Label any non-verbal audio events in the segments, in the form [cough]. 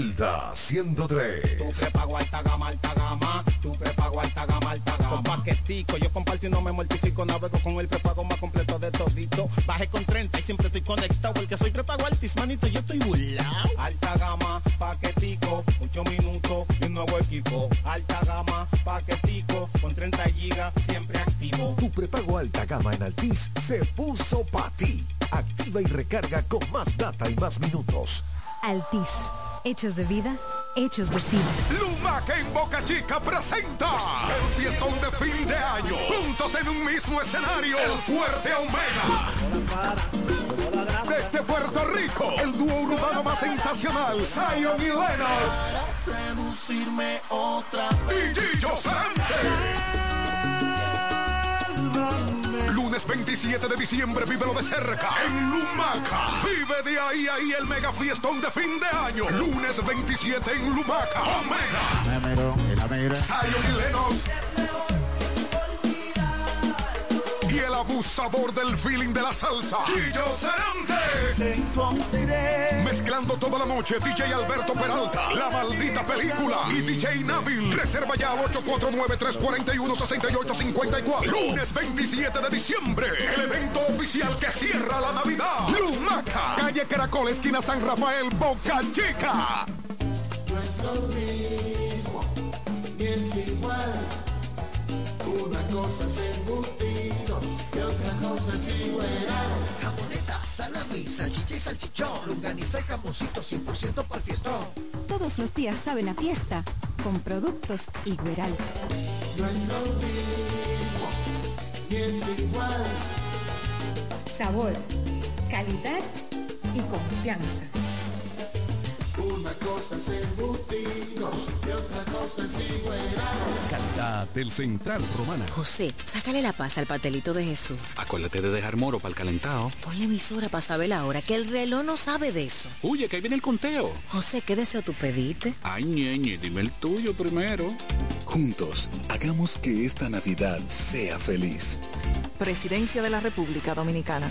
Delta 103. Tu prepago alta gama, alta gama. Tu prepago alta gama, alta gama. Con paquetico, yo comparto y no me mortifico. Navego con el prepago más completo de todito. Bajé con 30 y siempre estoy conectado. Porque soy prepago altis, manito, yo estoy burlao. Alta gama, paquetico, 8 minutos y un nuevo equipo. Alta gama, paquetico, con 30 gigas, siempre activo. Tu prepago alta gama en Altis se puso para ti. Activa y recarga con más data y más minutos. Altis Hechos de vida, hechos de cine. Lumac en Boca Chica presenta el fiestón de fin de año. Juntos en un mismo escenario, el fuerte Omega. Desde Puerto Rico, el dúo urbano más sensacional, Zion y Lennox 27 de diciembre, vívelo de cerca en Lumaca. Vive de ahí ahí el mega fiestón de fin de año. Lunes 27 en Lumaca. Omega. Zion y Lennox. Y el abusador del feeling de la salsa. Guillo Cerante te encontraré. Mezclando toda la noche, DJ Alberto Peralta, La Maldita Película y DJ Nabil. Reserva ya 849-341-6854. Lunes 27 de diciembre, el evento oficial que cierra la Navidad. Lumaca, calle Caracol, esquina San Rafael, Boca Chica. No es lo mismo, es igual. Una cosa es embutido y otra cosa es igual. Japonesa salami, salchicha y salchichón, lunganiza y jamoncito 100% para el fiestón. Todos los días saben a fiesta con productos Igueral. No es lo mismo, ni es igual. Sabor, calidad y confianza una cosa es embutidos y otra cosa es Calidad del Central Romana. José, sácale la paz al pastelito de Jesús. Acuérdate de dejar moro para el calentado. Ponle emisora para saber la hora, que el reloj no sabe de eso. Oye, que ahí viene el conteo. José, ¿qué deseo tú pediste? Ay, ñeñe, dime el tuyo primero. Juntos, hagamos que esta Navidad sea feliz. Presidencia de la República Dominicana.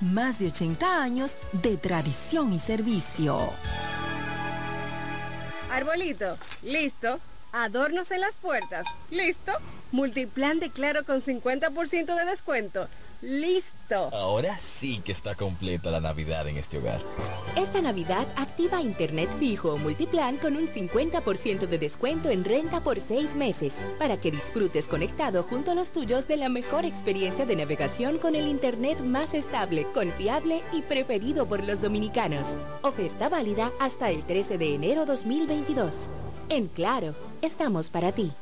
más de 80 años de tradición y servicio. Arbolito, listo. Adornos en las puertas, listo. Multiplan de Claro con 50% de descuento, listo. Ahora sí que está completa la Navidad en este hogar. Esta Navidad activa Internet fijo o multiplan con un 50% de descuento en renta por seis meses para que disfrutes conectado junto a los tuyos de la mejor experiencia de navegación con el Internet más estable, confiable y preferido por los dominicanos. Oferta válida hasta el 13 de enero 2022. En claro, estamos para ti.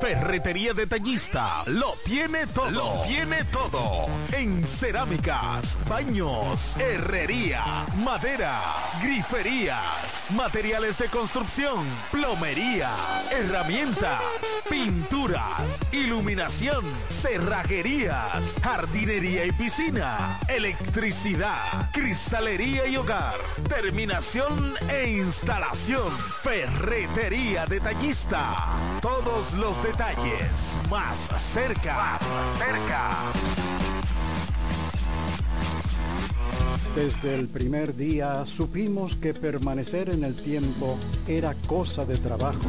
Ferretería Detallista lo tiene todo. Lo tiene todo. En cerámicas, baños, herrería, madera, griferías, materiales de construcción, plomería, herramientas, pinturas, iluminación, cerrajerías, jardinería y piscina, electricidad, cristalería y hogar, terminación e instalación. Ferretería Detallista. Todos los detalles más cerca. cerca. Desde el primer día supimos que permanecer en el tiempo era cosa de trabajo.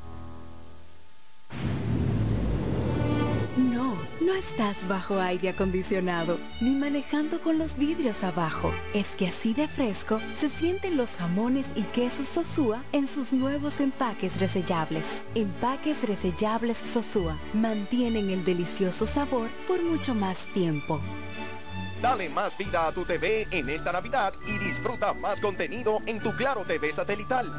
No, no estás bajo aire acondicionado, ni manejando con los vidrios abajo. Es que así de fresco se sienten los jamones y quesos Sosúa en sus nuevos empaques resellables. Empaques resellables Sosúa mantienen el delicioso sabor por mucho más tiempo. Dale más vida a tu TV en esta Navidad y disfruta más contenido en tu Claro TV satelital.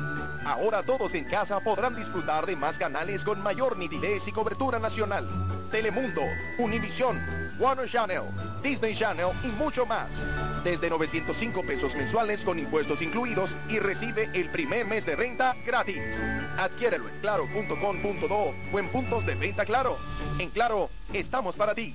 Ahora todos en casa podrán disfrutar de más canales con mayor nitidez y cobertura nacional. Telemundo, Univisión, Warner Channel, Disney Channel y mucho más. Desde 905 pesos mensuales con impuestos incluidos y recibe el primer mes de renta gratis. Adquiérelo en claro.com.do o en puntos de venta Claro. En Claro, estamos para ti.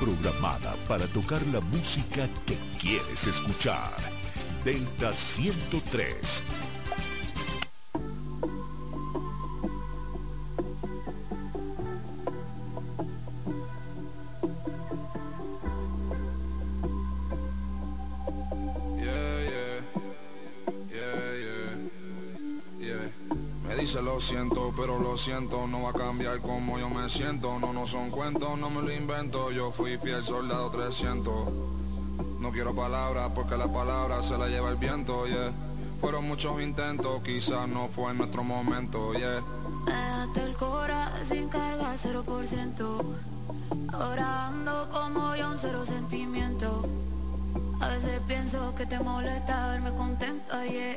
programada para tocar la música que quieres escuchar. Delta 103. Dice lo siento, pero lo siento, no va a cambiar como yo me siento. No, no son cuentos, no me lo invento. Yo fui fiel soldado 300. No quiero palabras porque la palabra se la lleva el viento, yeah. Fueron muchos intentos, quizás no fue en nuestro momento, yeah. Déjate el cora sin carga, 0%. Ahora como yo, un cero sentimiento. A veces pienso que te molesta verme contenta, yeah.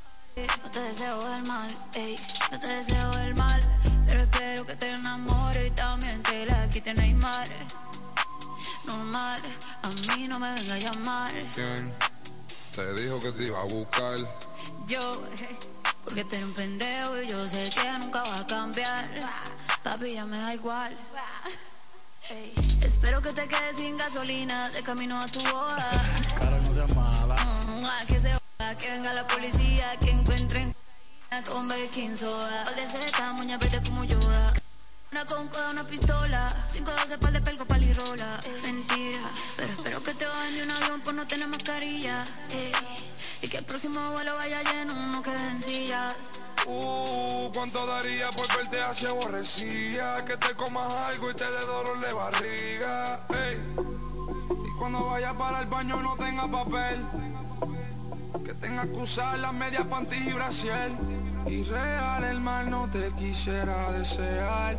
No te deseo el mal, ey, no te deseo el mal pero espero que te enamore y también te la quite Neymar. Normal, a mí no me venga a llamar. ¿Quién te dijo que te iba a buscar? Yo, [laughs] porque eres un pendejo y yo sé que nunca va a cambiar. Papi, ya me da igual. Ey, espero que te quedes sin gasolina de camino a tu boda. Cara, no seas mala. Mm, que se joda, que venga la policía, que encuentren con baking soda. De seta, moña verde como Yoda. Una con coda, una pistola. Cinco doce par de pelco, palirola. Mentira, pero espero que te bajen de un avión por no tener mascarilla. Ey, y que el próximo vuelo vaya lleno, no quede en sillas. Uh, cuánto daría por verte así aborrecida Que te comas algo y te dé dolor de barriga Ey. Y cuando vaya para el baño no tenga papel Que tenga que usar las medias panties y Y real el mal no te quisiera desear.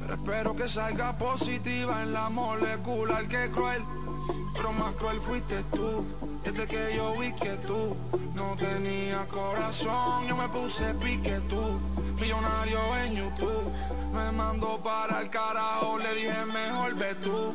Pero espero que salga positiva en la molecular que cruel. Pero más cruel fuiste tú Desde que yo vi que tú no tenía corazón, yo me puse pique tú, millonario en YouTube. Me mandó para el carajo, le dije mejor ve tú.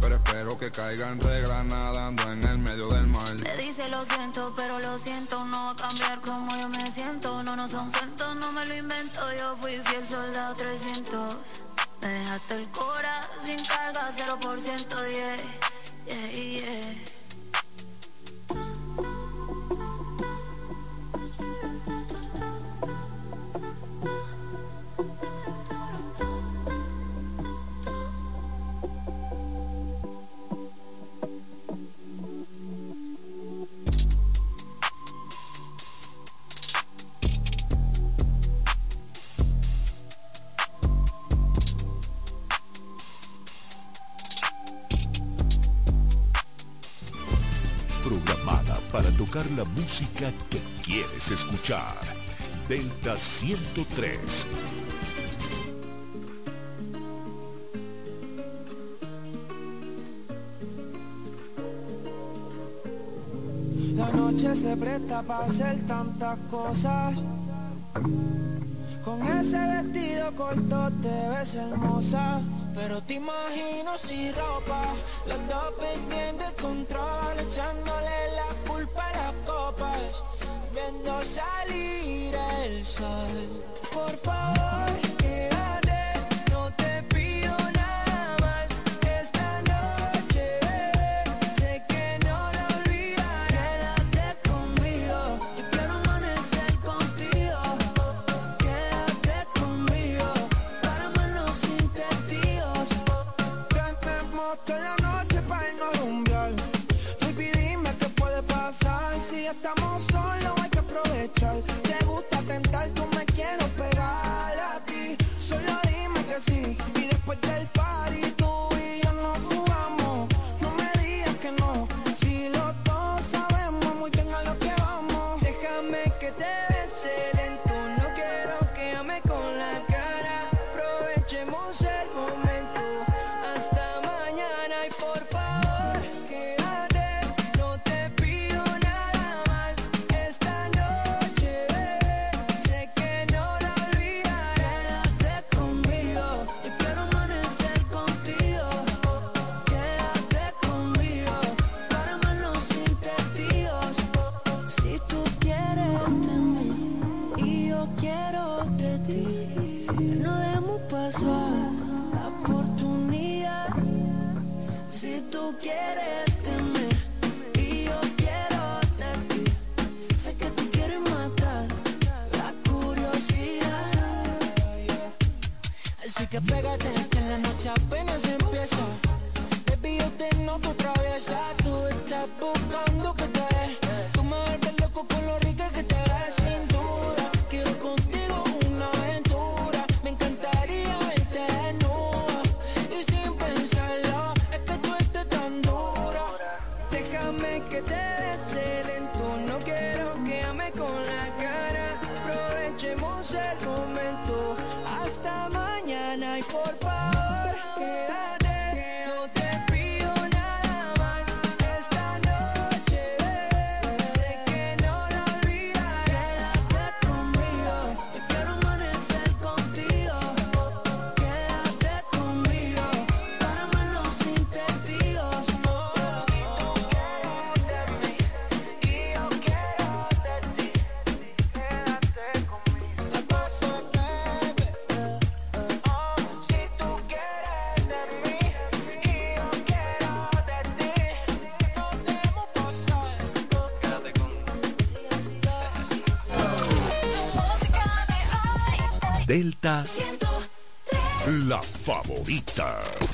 Pero espero que caiga en regla nadando en el medio del mal. Me dice lo siento, pero lo siento, no va a cambiar como yo me siento. No, no son cuentos, no me lo invento. Yo fui fiel soldado 300. Me dejaste el cora sin carga, 0%, yeah, yeah, yeah. La música que quieres escuchar. Delta 103. La noche se presta para hacer tantas cosas. Con ese vestido corto te ves hermosa. Pero te imagino sin ropa, los dos perdiendo el control, echándole la culpa a las copas, viendo salir el sol. Por favor, noche apenas empieza. Baby, yo te noto traviesa. Tú estás buscando que te Delta, la favorita.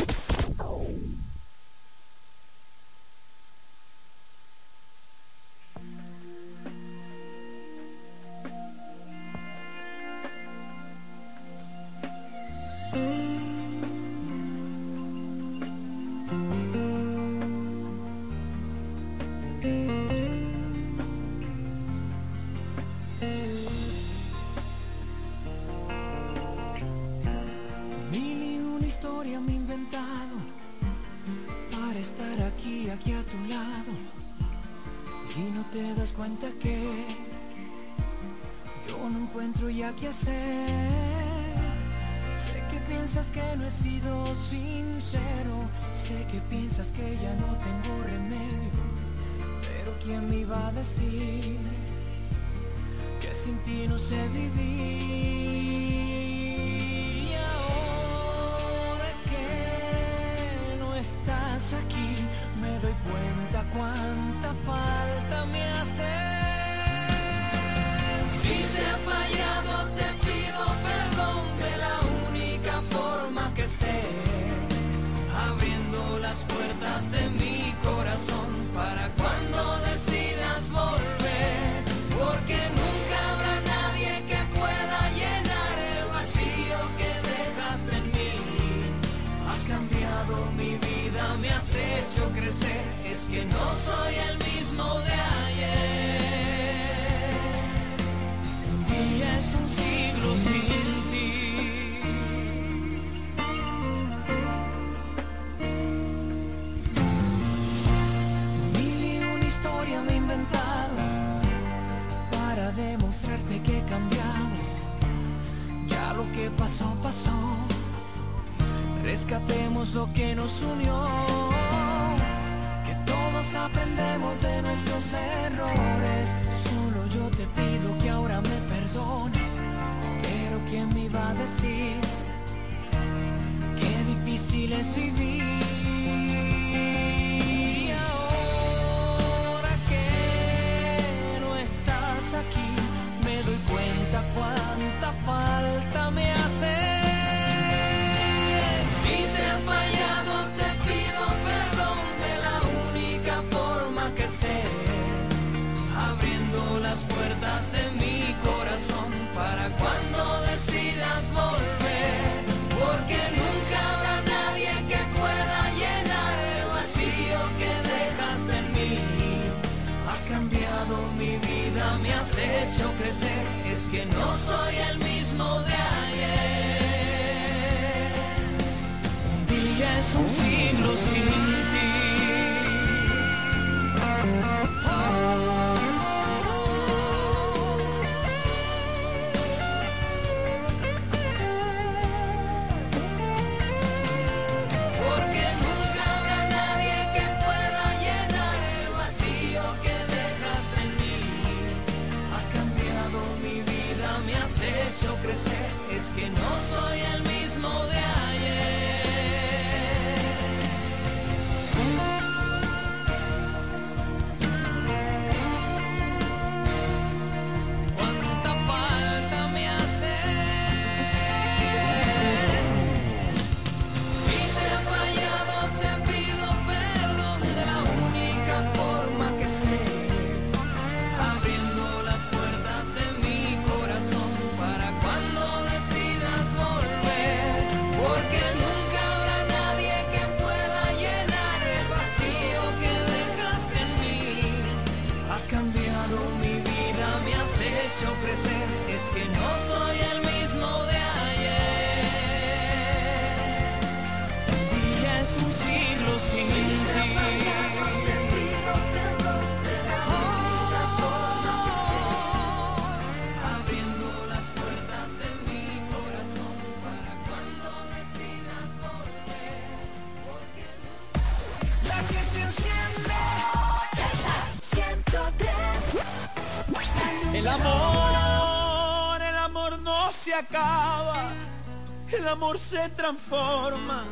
se transforma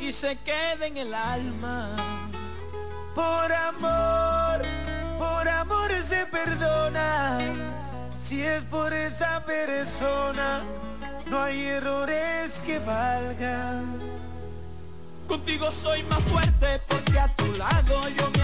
y se queda en el alma. Por amor, por amor se perdona. Si es por esa persona, no hay errores que valgan. Contigo soy más fuerte porque a tu lado yo me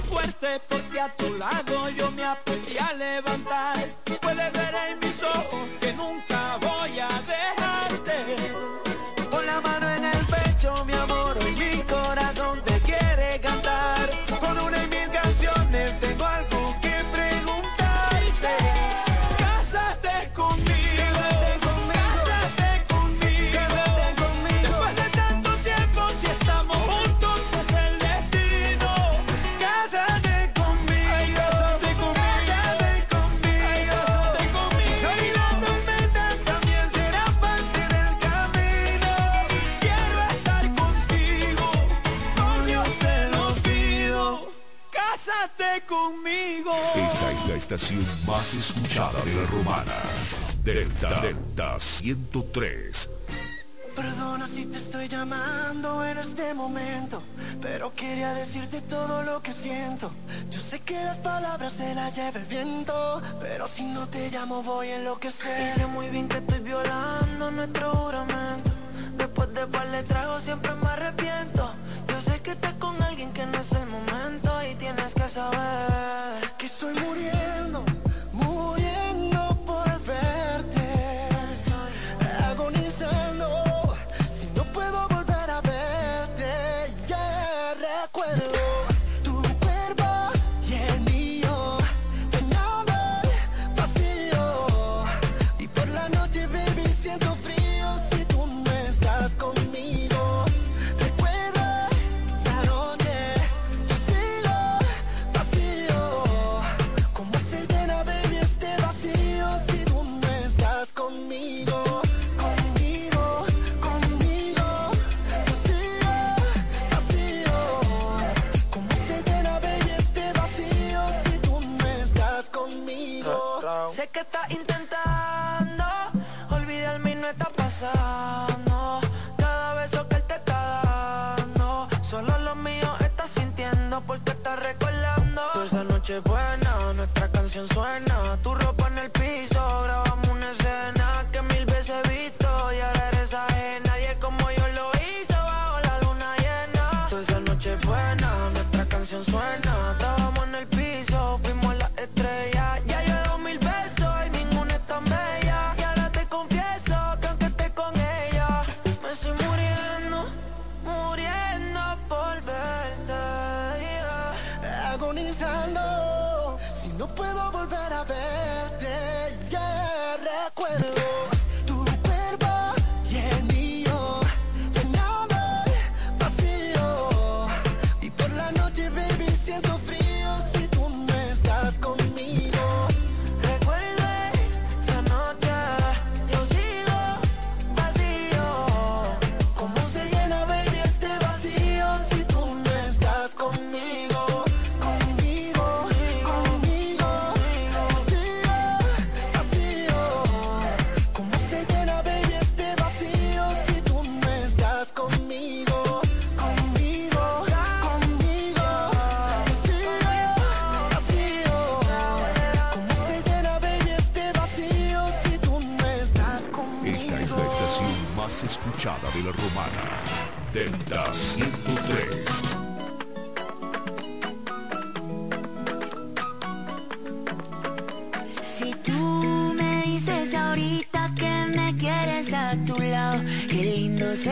fuerte porque a tu lado yo me aprendí a levantar. Puedes ver en mis ojos que nunca estación más escuchada de la romana. Delta Delta 103. Perdona si te estoy llamando en este momento, pero quería decirte todo lo que siento. Yo sé que las palabras se las lleva el viento, pero si no te llamo voy en lo que sé. Sé muy bien que estoy violando nuestro juramento. Después de par de trago siempre me arrepiento. Yo sé que estás con alguien que no es el momento noche buena, nuestra canción suena.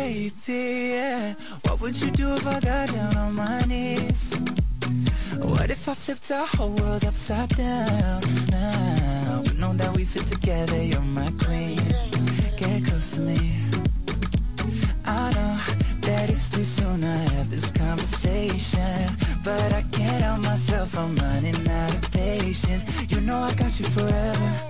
Baby, yeah. What would you do if I got down on my knees? What if I flipped our whole world upside down now? But know that we fit together, you're my queen. Get close to me. I know that it's too soon to have this conversation. But I can't help myself, I'm running out of patience. You know I got you forever.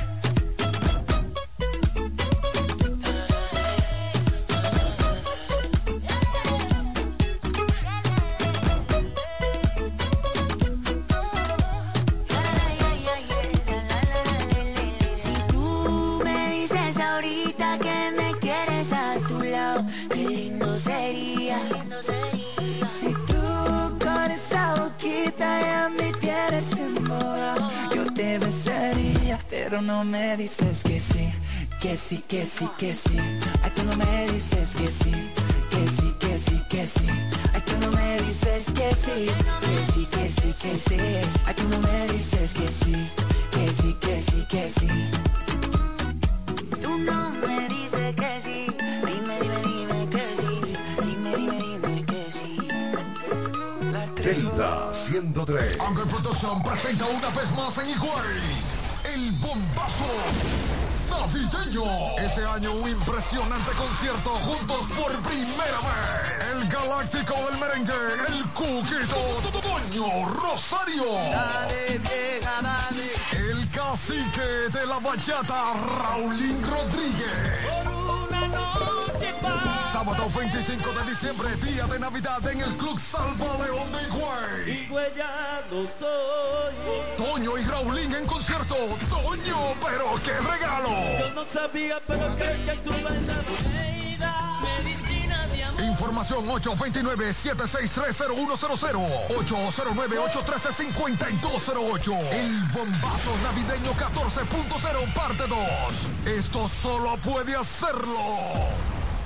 Pero no me dices que sí, que sí, que sí, que sí. Ay, tú no me dices que sí, que sí, que sí, que sí. Ay, tú no me dices que sí, que sí, que sí, que sí. Ay, tú no me dices que sí, que sí, que sí, que sí. Tú no me dices que sí, dime, dime, dime que sí, dime, dime, dime que sí. Delta 103. Angle Production presenta una vez más en Higüey el bombazo navideño. Este año un impresionante concierto juntos por primera vez. El galáctico del merengue, el cuquito Toño Rosario. El cacique de la bachata, Raulín Rodríguez. Sábado 25 de diciembre, día de Navidad en el Club Salva León de Higüey. soy. Toño y Raulín en concierto. Toño, pero qué regalo. Yo no sabía, pero que, que tú. Información 829-7630100 809-813-5208 El bombazo navideño 14.0 parte 2 Esto solo puede hacerlo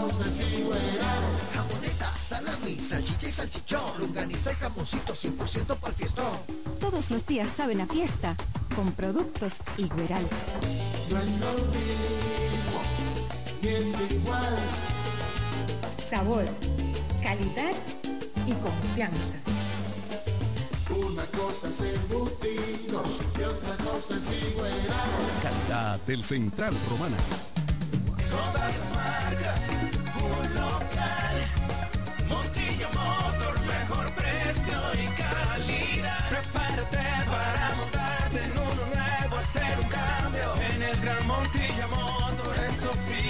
y otra cosa es igual. Jamoneta, salami, salchicha y salchichón, longaniza y jamoncito 100% para el fiestón. Todos los días saben a fiesta con productos Igueral. No es lo mismo, ni es igual. Sabor, calidad y confianza. Una cosa es embutido y otra cosa es igual. Calidad del Central Romana. Todas las marcas, un local. Montilla Motor, mejor precio y calidad. Prepárate para montarte en uno nuevo, hacer un cambio. En el Gran Montilla Motor, esto sí.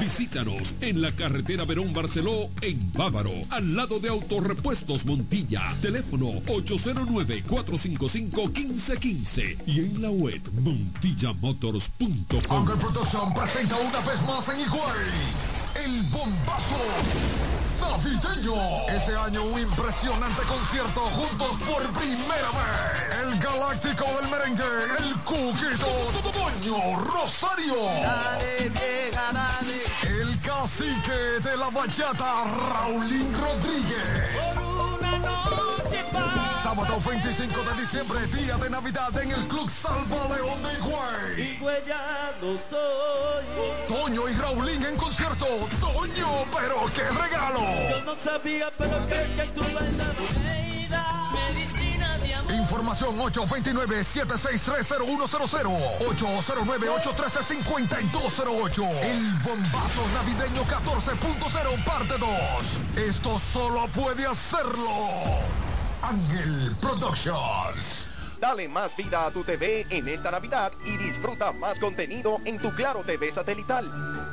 Visítanos en la carretera Verón Barceló, en Bávaro, al lado de Autorepuestos Montilla. Teléfono 809-455-1515 y en la web montillamotors.com. Angle Production presenta una vez más en Higüey el bombazo navideño. Este año un impresionante concierto juntos por primera vez. El galáctico del merengue, el cuquito Toño Rosario. El cacique de la bachata, Raulín Rodríguez. Sábado 25 de diciembre, día de Navidad en el Club Salva León de Higüey. Soy. Toño y Raulín en concierto. Toño, pero qué regalo. Yo no sabía, pero que, que tú bailabas. Medicina de amor. Información 829-7630100 809-813-5208 El bombazo navideño 14.0 parte 2 Esto solo puede hacerlo Ángel Productions Dale más vida a tu TV en esta Navidad y disfruta más contenido en tu Claro TV satelital.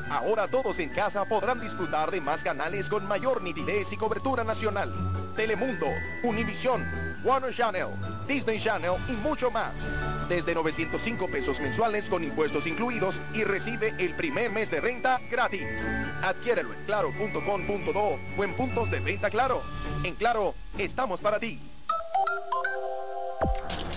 Ahora todos en casa podrán disfrutar de más canales con mayor nitidez y cobertura nacional. Telemundo, Univisión, Warner Channel, Disney Channel y mucho más. Desde 905 pesos mensuales con impuestos incluidos y recibe el primer mes de renta gratis. Adquiérelo en claro.com.do o en puntos de venta Claro. En Claro, estamos para ti.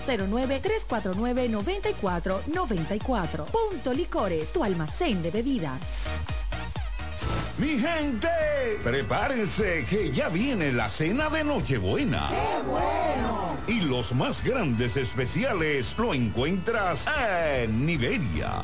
809-349-9494. Punto Licores, tu almacén de bebidas. Mi gente, prepárense que ya viene la cena de Nochebuena. ¡Qué bueno! Y los más grandes especiales lo encuentras en Niveria.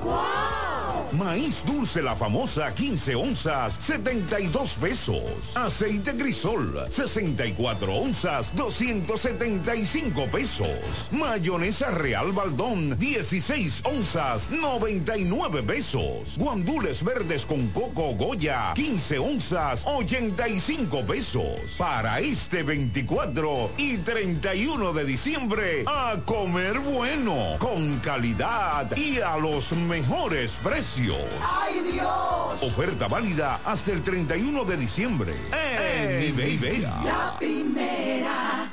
Maíz dulce la famosa 15 onzas, 72 pesos. Aceite grisol, 64 onzas, 275 pesos. Mayonesa real baldón, 16 onzas, 99 pesos. Guandules verdes con coco Goya, 15 onzas, 85 pesos. Para este 24 y 31 de diciembre, a comer bueno, con calidad y a los mejores precios. ¡Ay, Dios! Oferta válida hasta el 31 de diciembre. En Niveria. La primera.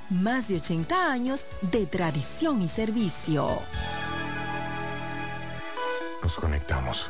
más de 80 años de tradición y servicio. Nos conectamos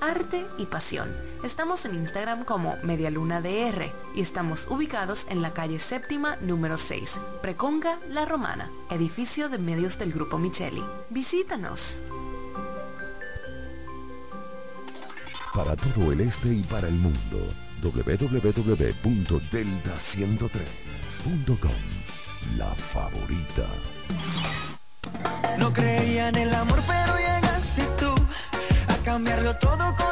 arte y pasión. Estamos en Instagram como MedialunaDR y estamos ubicados en la calle séptima número 6, Preconga La Romana, edificio de medios del Grupo Micheli. Visítanos. Para todo el este y para el mundo, www.delta103.com. La favorita. No creía en el amor, pero a cambiarlo todo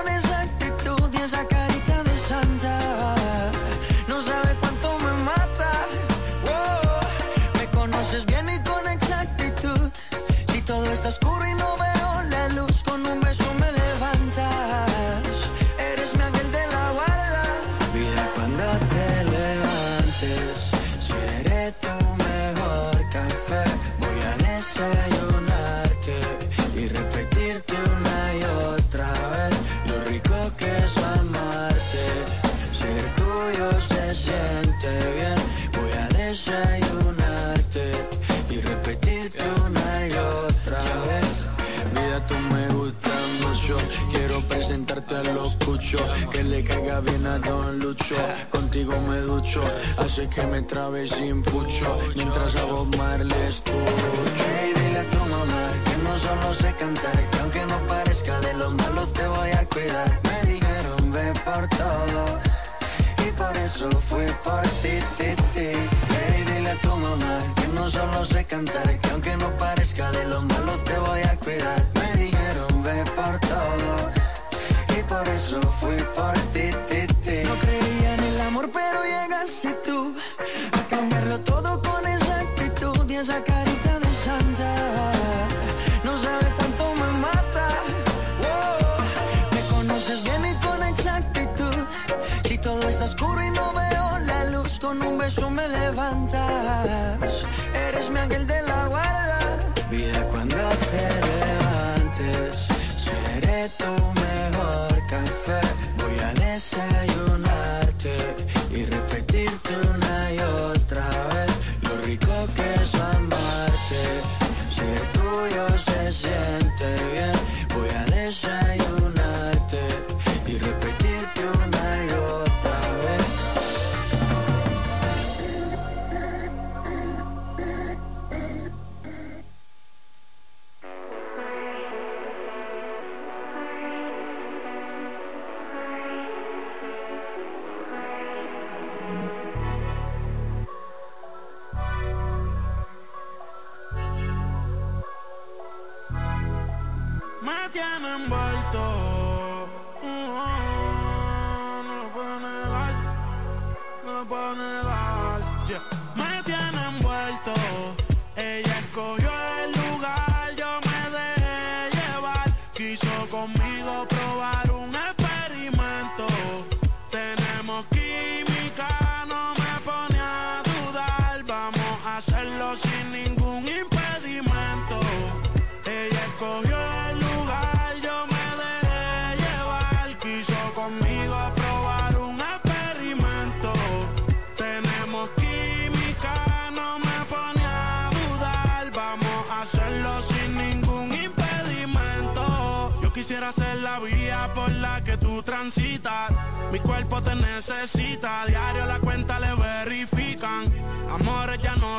Que le caiga bien a Don Lucho. Contigo me ducho. Hace que me trabe sin pucho. Mientras a vos Marley escucho. Y dile a tu mamá que no solo sé cantar. Que aunque no parezca de los malos te voy a cuidar. Me dijeron ve por todo. Y por eso fui por ti, ti, ti. Ve y dile a tu mamá que no solo sé cantar. Que aunque no parezca de los malos te voy a cuidar. Me dijeron ve por todo. Y por eso fui por ti, ti, ti. No creía en el amor, pero llegaste tú a cambiarlo todo con esa actitud y esa carita de santa. No sabe cuánto me mata. Me conoces bien y con exactitud. Si todo está oscuro y no veo la luz, con un beso me levantas. Eres mi ángel de la guarda. Vida cuando te levantes, seré tu mejor Mi cuerpo te necesita, diario la cuenta le verifican. Amores ya no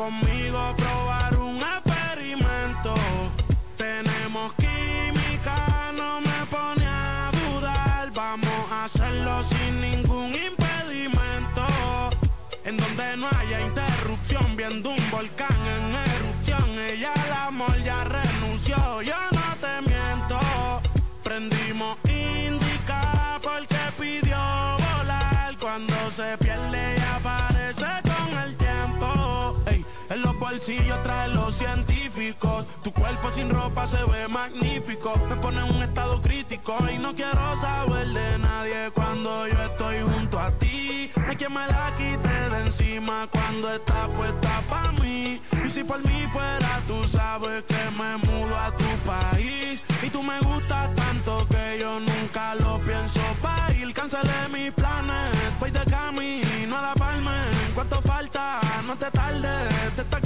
conmigo probar un experimento. Tenemos química, no me pone a dudar, vamos a hacerlo sin ningún impedimento. En donde no haya interrupción, viendo un volcán en erupción, ella al amor ya renunció, yo en los bolsillos trae los científicos. Tu cuerpo sin ropa se ve magnífico. Me pone en un estado crítico y no quiero saber de nadie cuando yo estoy junto a ti. No hay me la quite de encima cuando está puesta para mí. Y si por mí fuera, tú sabes que me mudo a tu país. Y tú me gustas tanto que yo nunca lo pienso pa' ir. Cancelé mis planes, voy de camino a la palma. ¿Cuánto falta? No te tardes, de esta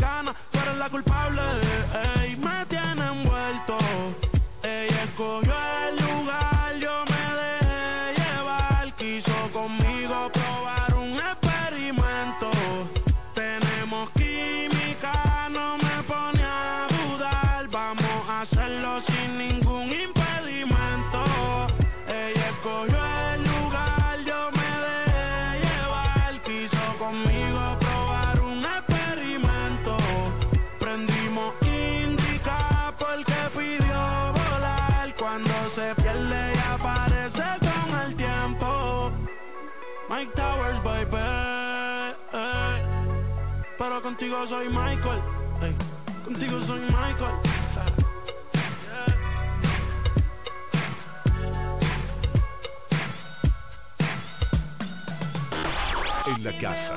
contigo soy Michael. Contigo soy Michael. En la casa.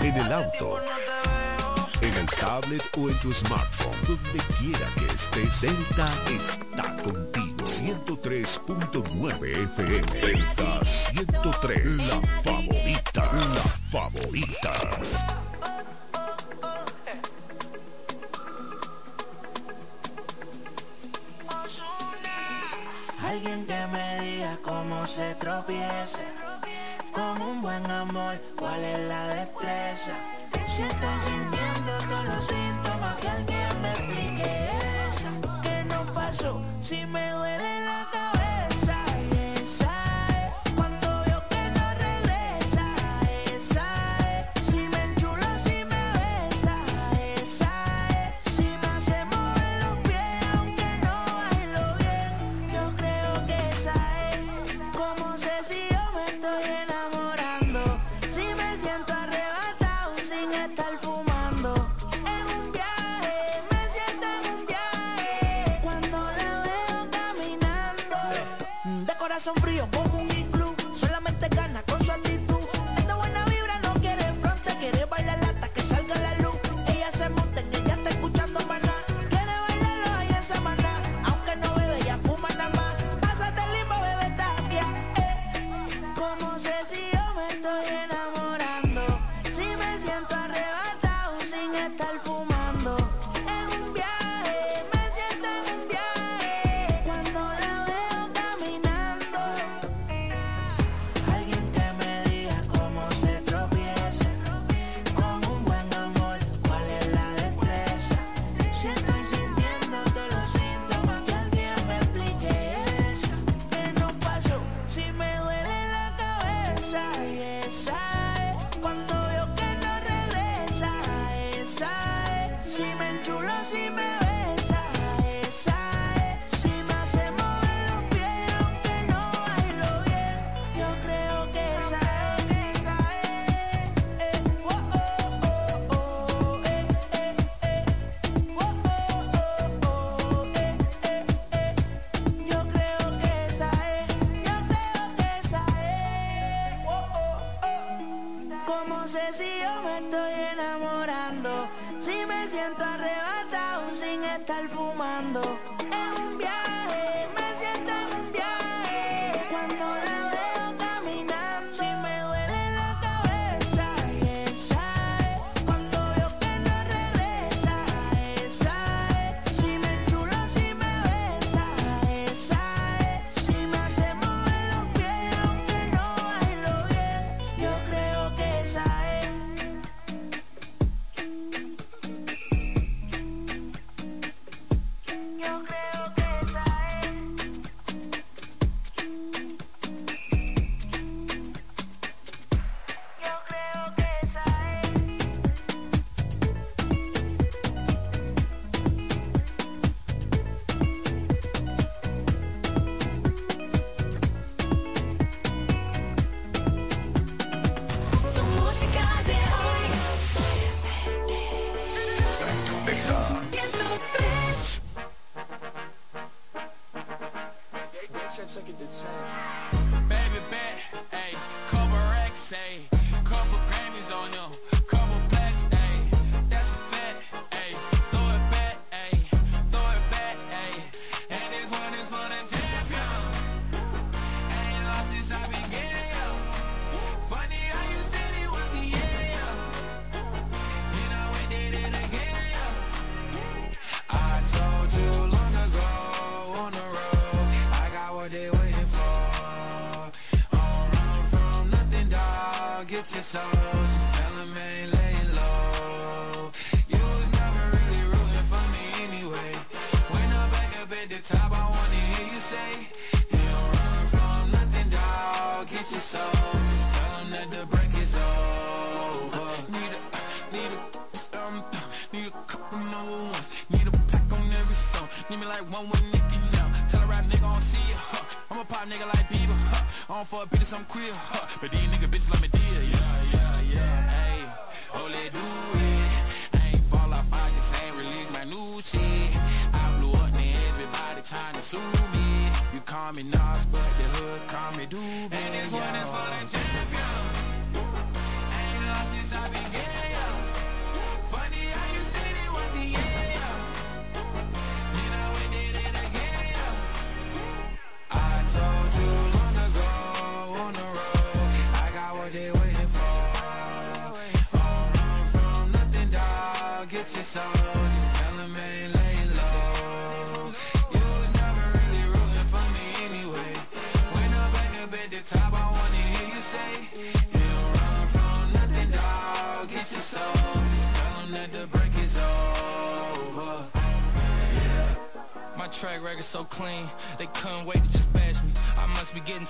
En el auto. En el tablet o en tu smartphone. Donde quiera que estés. Delta está contigo. 103.9 FM. Delta 103. La favorita. La favorita. Alguien que me diga cómo se tropieza Con un buen amor, cuál es la destreza Si estoy sintiendo todos los síntomas Que alguien me explique eso ¿Qué no pasó? Si me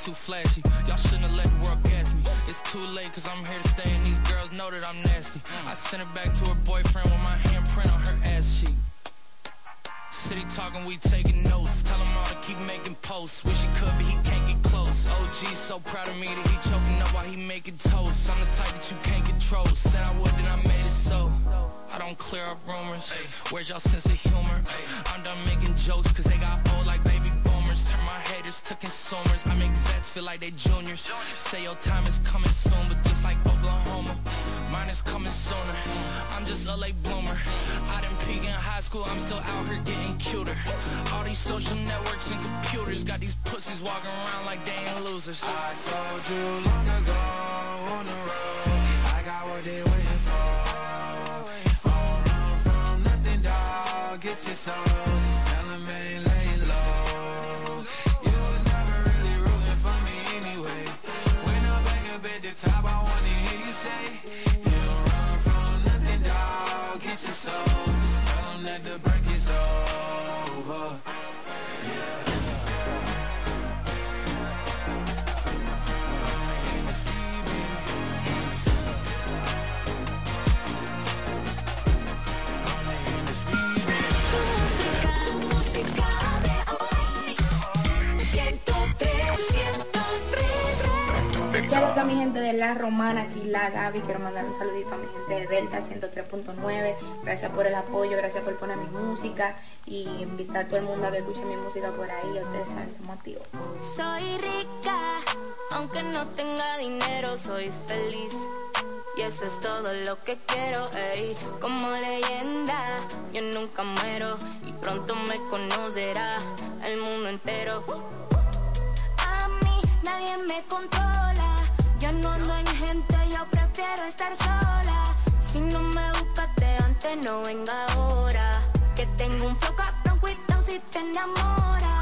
souffle está aquí la Gaby, quiero mandar un saludito a mi gente de Delta 103.9, gracias por el apoyo, gracias por poner mi música y invitar a todo el mundo a que escuche mi música por ahí, ustedes saben cómo activo. Soy rica, aunque no tenga dinero, soy feliz. Y eso es todo lo que quiero. Como leyenda, yo nunca muero y pronto me conocerá el mundo entero. A mí nadie me controla, yo no ando prefiero estar sola. Si no me buscaste antes, no venga ahora. Que tengo un flow cabrón, cuidado si te enamora.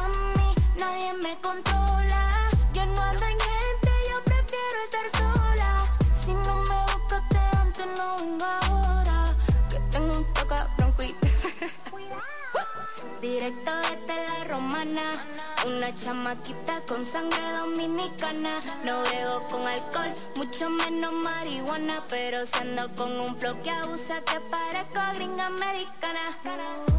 A mí nadie me controla, yo no ando en gente, yo prefiero estar sola. Si no me buscaste antes, no venga ahora. Que tengo un flow cabrón, cuidado. [laughs] Directo desde la romana, una chamaquita con sangre dominicana. No brego con alcohol, mucho menos marihuana, pero si ando con un flow que abusa que parezco gringa americana.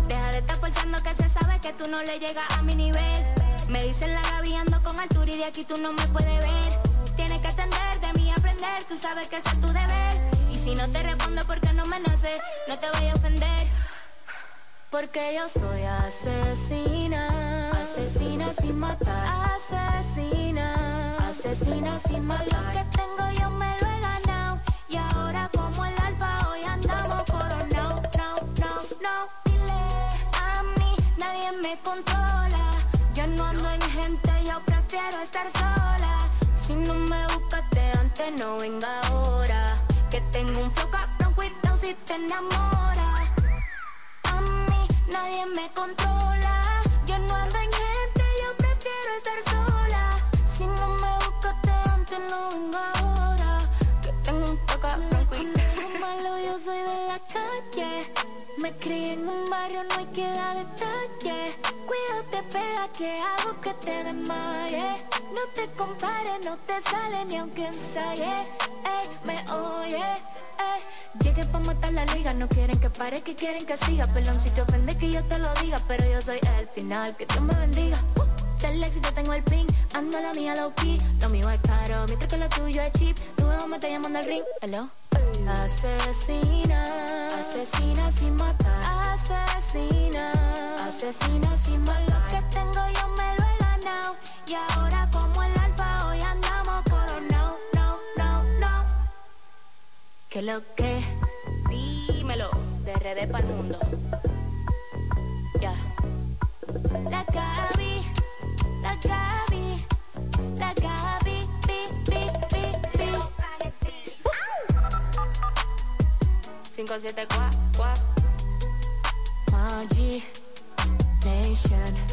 Deja de estar forzando que se sabe que tú no le llegas a mi nivel. Me dicen la Gaby ando con altura y de aquí tú no me puedes ver. Tienes que atender de mí aprender, tú sabes que ese es tu deber. Y si no te respondo porque no me nace, no te voy a ofender. Porque yo soy asesina, asesina sin matar, asesina, asesina sin matar. Lo que tengo yo me lo he ganado y ahora como el alfa hoy andamos coronado, no, no, no. Dile a mí nadie me controla, yo no ando en gente, yo prefiero estar sola. Si no me buscaste antes no venga ahora, que tengo un flow cabrón, cuidado si te enamoras. A mí nadie me controla. Me crié en un barrio, no hay que dar detalle. Cuidado, te pega, que hago que te desmaye. No te compares, no te sale ni aunque ensaye. Ey, me oye, ey. Llegué pa' matar la liga, no quieren que pare, que quieren que siga. Pelón, si te ofende que yo te lo diga, pero yo soy el final, que Dios me bendiga. Del éxito tengo el pin, ando la mía low key. Lo mío es caro, mientras que lo tuyo es cheap. Tu ego me está llamando al ring, hello. Asesina, asesina sin matar. Asesina, asesina sin matar. Lo que tengo yo me lo he ganado. Y ahora como el alfa hoy andamos coronado, no, no, no. ¿Qué lo que? Dímelo, de RD para el mundo. Ya. La Gaby, 5, 7, 4, 4. Nation.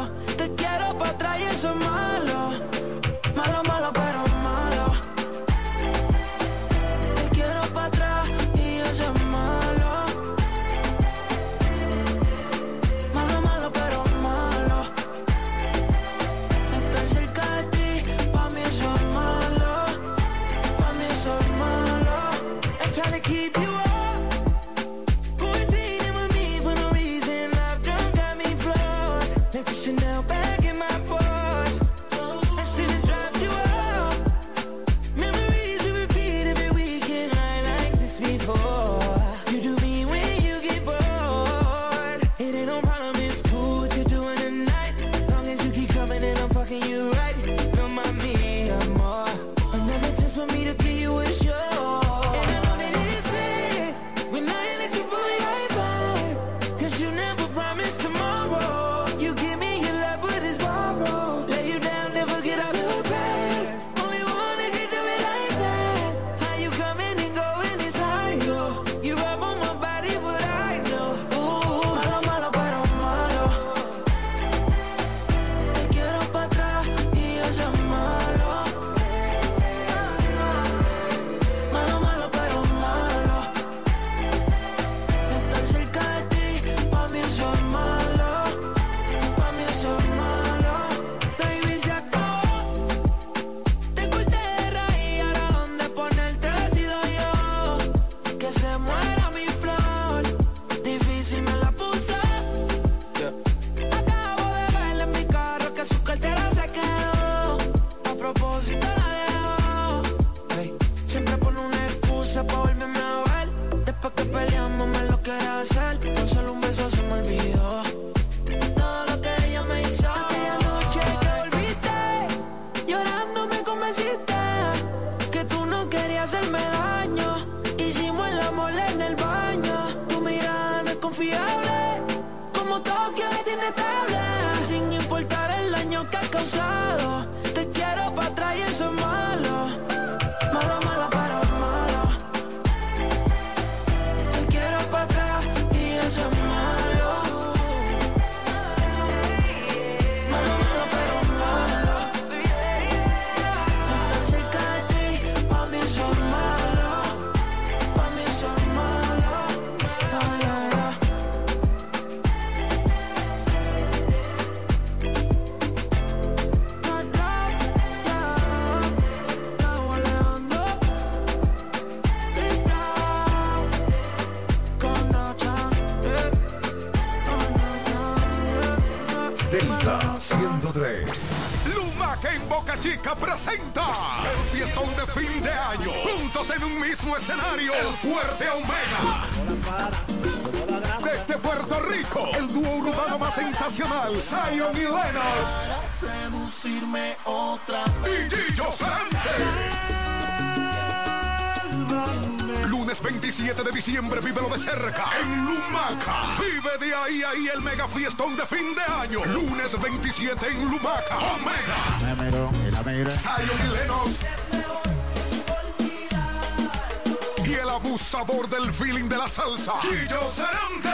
27 de diciembre, vívelo de cerca en Lumaca. Vive de ahí ahí el mega fiestón de fin de año. Lunes 27 en Lumaca. Omega. Zion y Lennox. Abusador del feeling de la salsa. Sarante.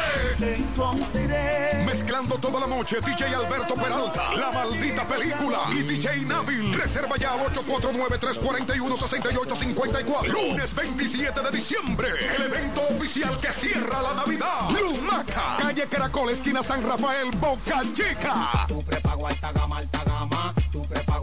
Mezclando toda la noche, DJ Alberto Peralta, La Maldita Película y DJ Nabil. Reserva ya al 849-341-6854. Lunes 27 de diciembre, el evento oficial que cierra la Navidad. Lumaca, calle Caracol, esquina San Rafael, Boca Chica. Tu prepago alta gama, alta gama. Tu prepago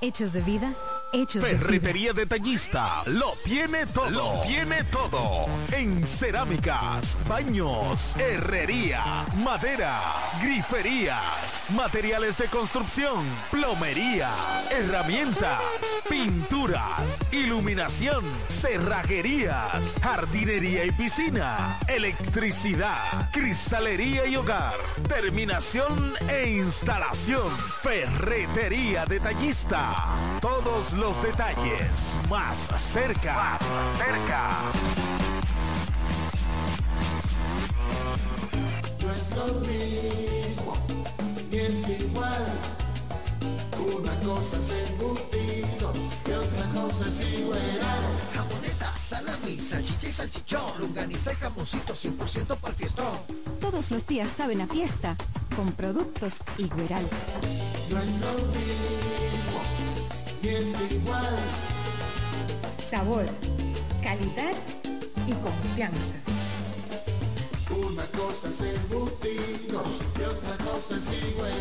Hechos de vida, hechos de. Ferretería Detallista lo tiene todo. Lo tiene todo. En cerámicas, baños, herrería, madera, griferías, materiales de construcción, plomería, herramientas, pinturas, iluminación, cerrajerías, jardinería y piscina, electricidad, cristalería y hogar, terminación e instalación. Ferretería Detallista. Todos los detalles más cerca. cerca. No es lo mismo, ni es igual. Una cosa es embutido y otra cosa es igual. Jamoneta, salami, salchicha y salchichón, longaniza y jamoncito 100% para el fiestón. Todos los días saben a fiesta con productos Igueral. No es lo mismo, ni es igual. Sabor, calidad y confianza. Una cosa es embutido y otra cosa es igual.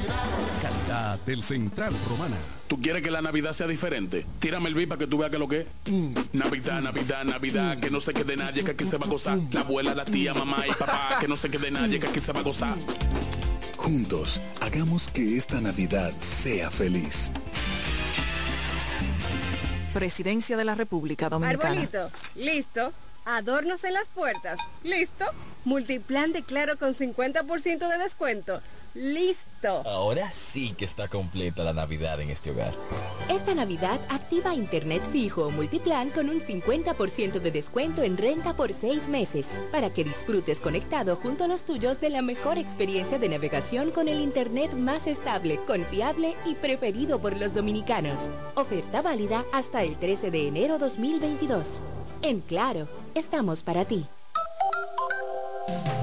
Calidad del Central Romana. ¿Tú quieres que la Navidad sea diferente? Tírame el beat para que tú veas que lo que es. Navidad, Navidad, Navidad, que no se quede nadie, que aquí se va a gozar. La abuela, la tía, mamá y papá, que no se quede nadie, que aquí se va a gozar. Juntos, hagamos que esta Navidad sea feliz. Presidencia de la República Dominicana. Arbolito, listo. Adornos en las puertas, listo. Multiplan de Claro con 50% de descuento, listo. Ahora sí que está completa la Navidad en este hogar. Esta Navidad activa Internet fijo o multiplan con un 50% de descuento en renta por seis meses para que disfrutes conectado junto a los tuyos de la mejor experiencia de navegación con el Internet más estable, confiable y preferido por los dominicanos. Oferta válida hasta el 13 de enero 2022. En Claro, estamos para ti. Thank you.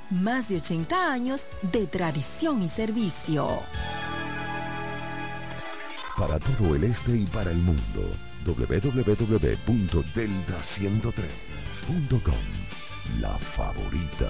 más de 80 años de tradición y servicio. Para todo el este y para el mundo, www.delta103.com. La favorita.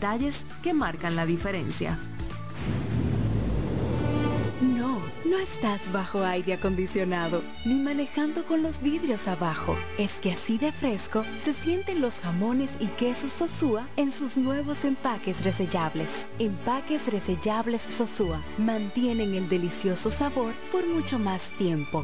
que marcan la diferencia. No, no estás bajo aire acondicionado ni manejando con los vidrios abajo. Es que así de fresco se sienten los jamones y quesos Sosúa en sus nuevos empaques resellables. Empaques resellables Sosúa mantienen el delicioso sabor por mucho más tiempo.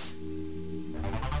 Thank you.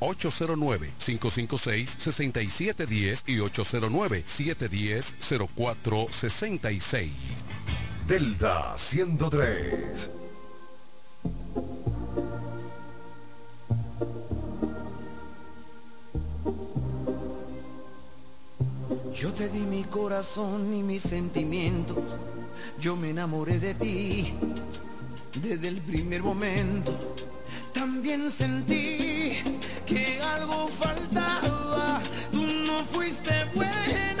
809-556-6710 y 809-710-0466. Delta 103. Yo te di mi corazón y mis sentimientos. Yo me enamoré de ti desde el primer momento. También sentí que algo faltaba. Tú no fuiste buena,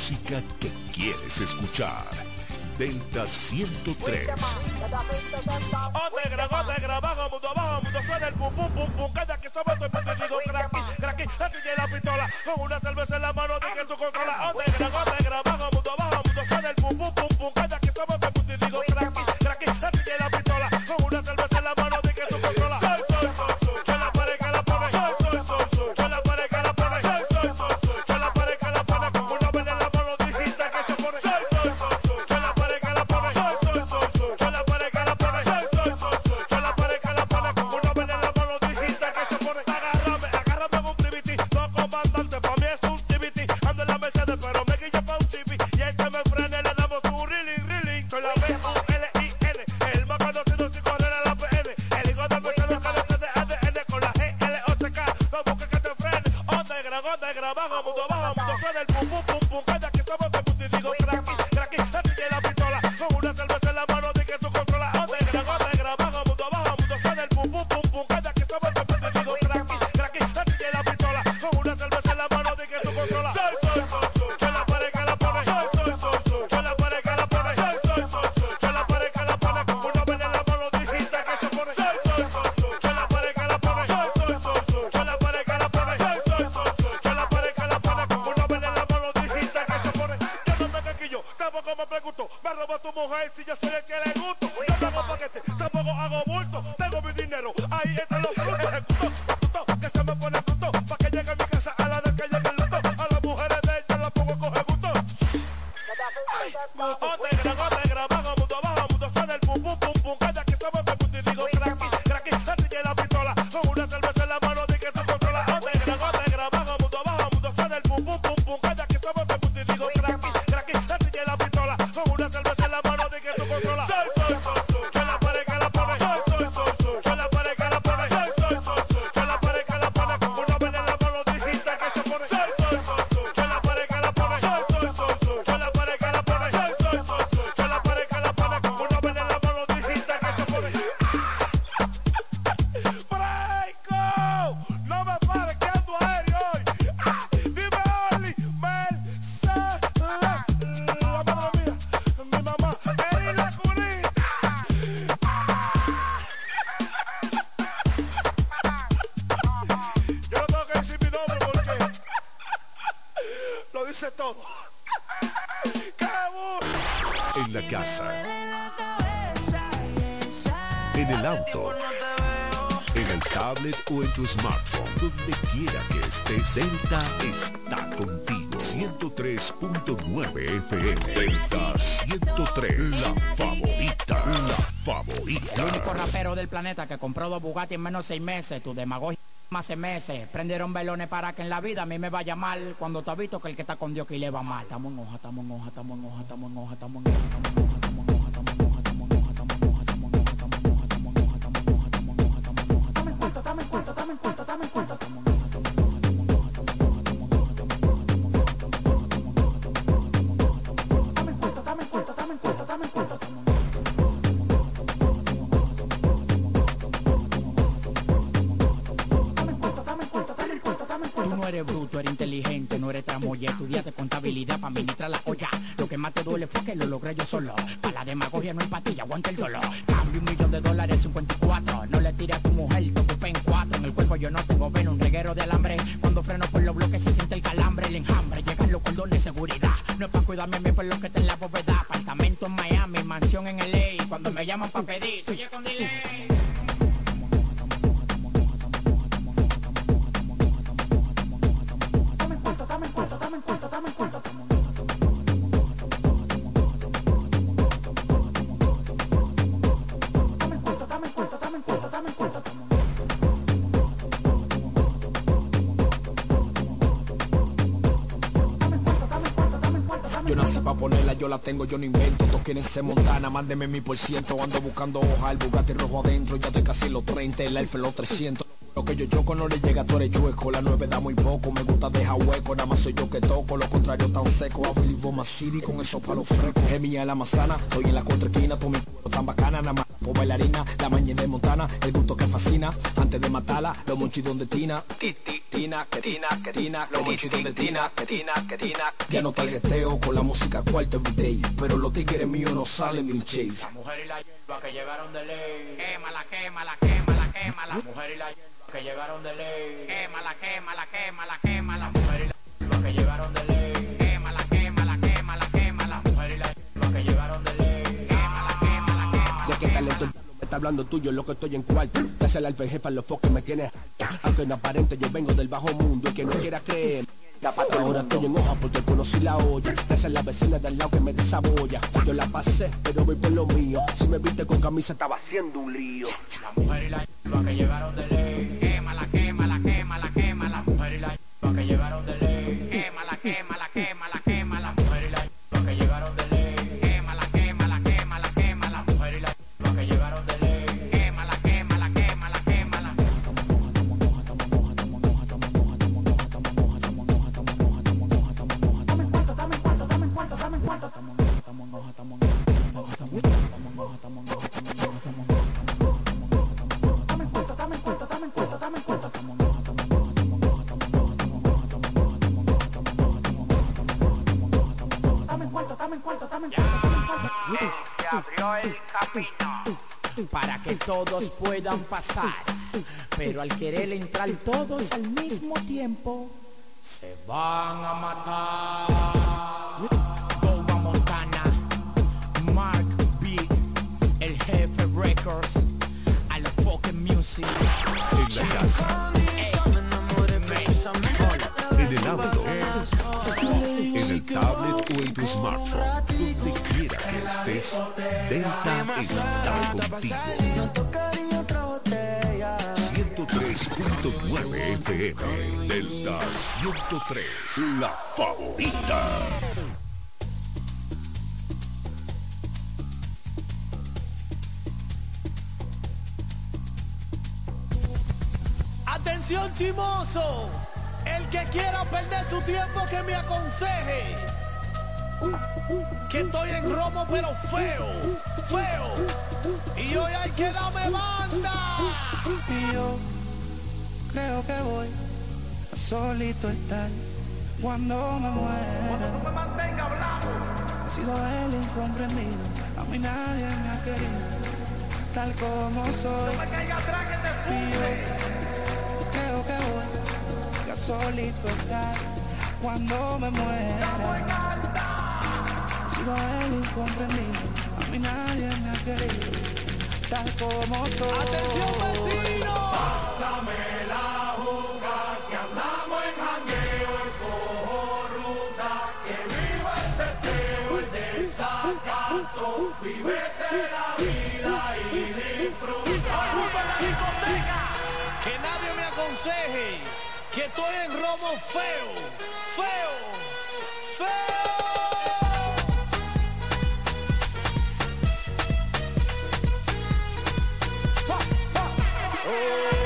música que quieres escuchar. Delta 103. tu smartphone, donde quiera que estés. Delta está contigo. 103.9 FM. Delta 103. La favorita. La favorita. El único rapero del planeta que compró dos Bugatti en menos de seis meses. Tu demagogia más se meses. Prendieron velones para que en la vida a mí me vaya mal. Cuando te has visto que el que está con Dios que le va mal. Estamos en hoja, estamos en hoja, estamos en hoja, estamos en. Yo nací pa' ponerla, yo la tengo, yo no invento. Todos quieren ser montana, mándeme mi por ciento. Ando buscando hoja, el Bugatti rojo adentro. Ya estoy casi los 30, el Alfa los 300. Lo que yo choco no le llega, tú eres chueco. La nueve da muy poco, me gusta dejar hueco. Nada más soy yo que toco, lo contrario tan seco. Want my city con esos palos frescos. Es mía la manzana, estoy en la contraesquina, tú mi tan bacana, nada más. O bailarina, la mañana de Montana, el gusto que fascina. Antes de matarla, los monchitos de Tina. Tina, que Tina, que Tina, los monchitos de Tina, que Tina, que Tina. Ya no tarjeteo con la música cuarto everyday, pero los tigres míos no salen de un chase. La mujer y la hierba que llegaron de ley. Quema la quema, la quema, la quema. La mujer y la hierba que llegaron de ley. Quema la quema, la quema, la quema. La mujer y la hierba que llegaron de ley. Está hablando tuyo, lo que estoy en cuarto. Ya el alfa jefa, los foques me tienes. Aunque no aparente, yo vengo del bajo mundo y que no quiera creer. Ahora estoy en hoja porque conocí la olla. Gracias a la vecina del lado que me desabolla. Yo la pasé, pero voy por lo mío. Si me viste con camisa, estaba haciendo un lío. La mujer y la hierba que llegaron de ley. Quema la quema, la quema, la quema. La mujer y la hierba que llegaron de ley. Quema, la quema, la quema. La abrió el camino para que todos puedan pasar. Pero al querer entrar todos al mismo tiempo, se van a matar. Toma Montana, Mark B, el jefe Records, a la fucking music. En la casa. En el auto. En el tablet smartphone. Donde quiera que estés, Delta está contigo. 103.9 FM. Delta 103. La favorita. Atención chimoso, el que quiera perder su tiempo que me aconseje. Que estoy en romo pero feo, feo. Y hoy hay que darme banda. Y yo creo que voy a solito estar cuando me muera. Cuando tú me mantenga hablando. He sido el incomprendido, a mí nadie me ha querido, tal como soy. No me caiga atrás que te creo que voy a solito estar cuando me muera. Sido el incomprendido, a mí nadie me ha querido, tal como soy. ¡Atención vecino! Pásame la juca que andamos en jangueo y cojo ruta, que viva el teteo, el desacato, vivete la vida y disfruta. ¡Ocupa la discoteca! Que nadie me aconseje que estoy en romo feo, feo. ¡Atención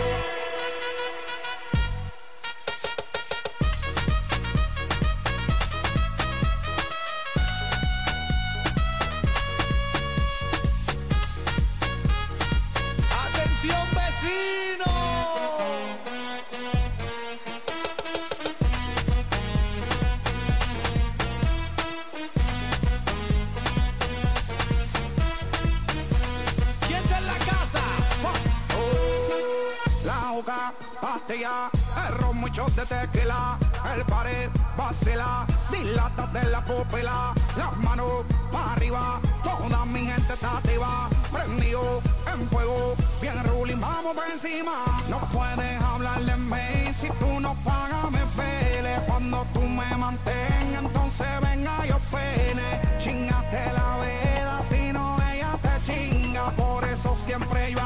muchos de tequila, el pared, vacila, dilata de la pupila, las manos para arriba, toda mi gente está activa, prendido en fuego, bien ruling, vamos por encima, no puedes hablar de mí, si tú no pagas me pele, cuando tú me mantengas, entonces venga yo pene, chingate la vela, si no ella te chinga, por eso siempre yo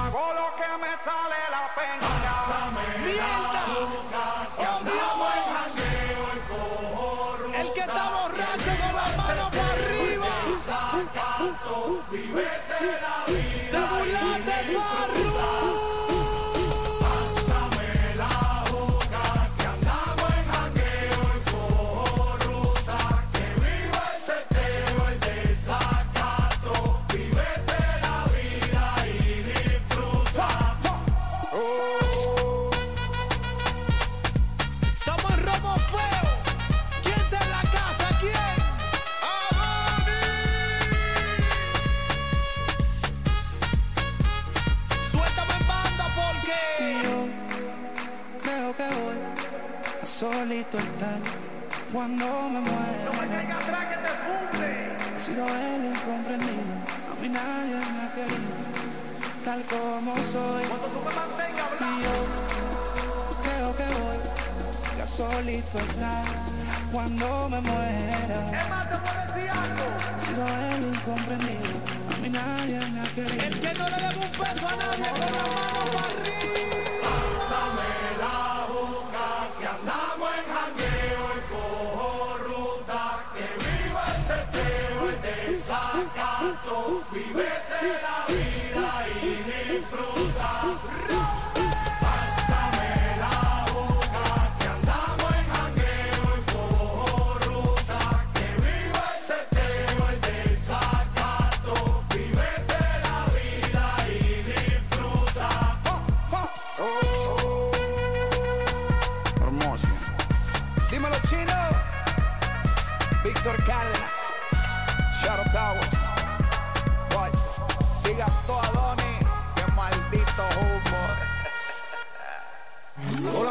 cuando me muera. No me caiga atrás que te funde. He sido el incomprendido, a mí nadie me ha querido, tal como soy. Cuando tú me mantengas Y yo creo que voy ya solito estar cuando me muera. Es más, te puedo decir algo. He sido el incomprendido, a mí nadie me ha querido. El que no le debe un peso a nadie con la mano para arriba. Pásame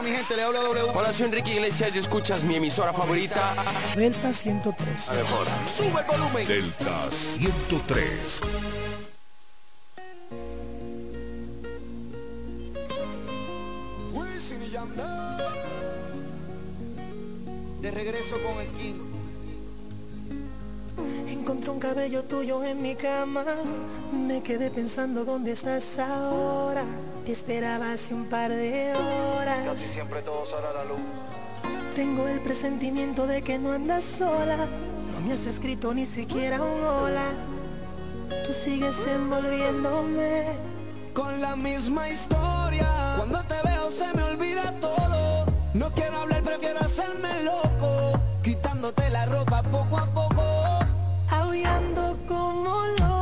mi gente, le habla W. Hola, soy Enrique Iglesias y escuchas mi emisora favorita. Delta 103. La mejor. Sube el volumen. Delta 103. Wisin y Yandel. De regreso con el King. Encontré un cabello tuyo en mi cama. Me quedé pensando dónde estás ahora. Te esperaba hace un par de horas. Casi siempre todo sale a la luz. Tengo el presentimiento de que no andas sola. No me has escrito ni siquiera un hola. Tú sigues envolviéndome con la misma historia. Cuando te veo se me olvida todo. No quiero hablar, prefiero hacerme loco. Quitándote la ropa poco a poco. Aullando como loa.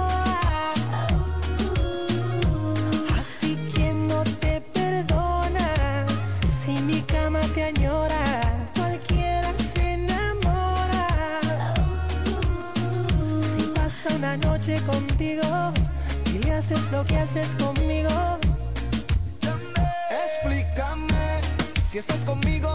Contigo. Y le haces lo que haces conmigo. Explícame si estás conmigo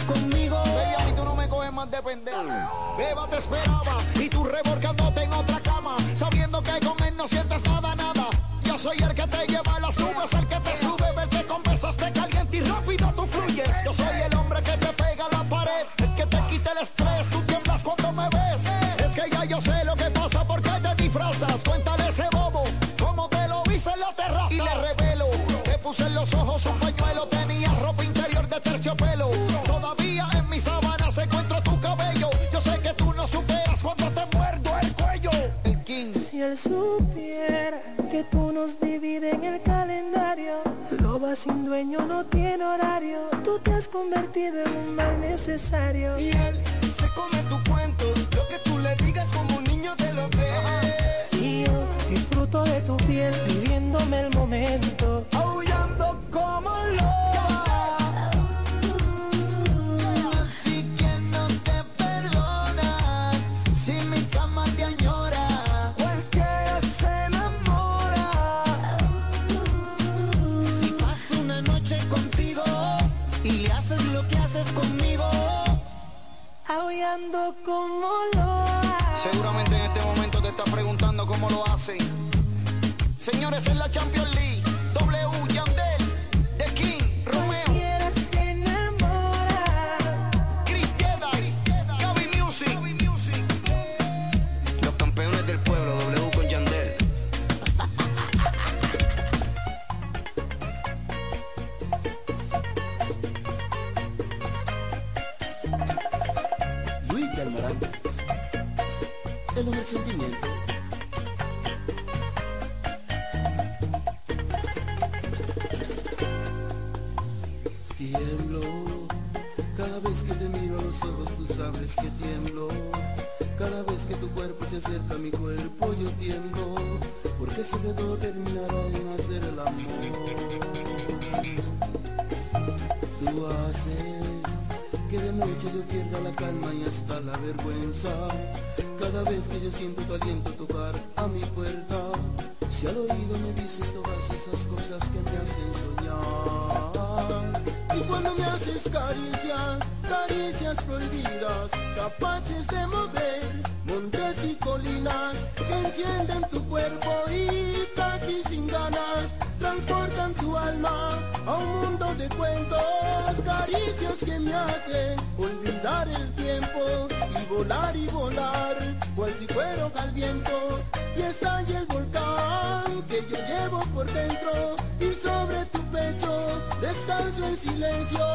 Haces conmigo. Bella, y tú no me coges más de pendejo. Beba te esperaba y tú revolcándote en otra cama. Sabiendo que con él no sientes nada, nada. Yo soy el necesario. Aullando como loa. Seguramente en este momento te estás preguntando cómo lo hacen. Señores, en la Champions League, caricias, prohibidas, capaces de mover montes y colinas que encienden tu cuerpo y casi sin ganas transportan tu alma a un mundo de cuentos, caricias que me hacen olvidar el tiempo y volar y volar, cual si fuera al viento y estalla el volcán que yo llevo por dentro pecho descanso en silencio.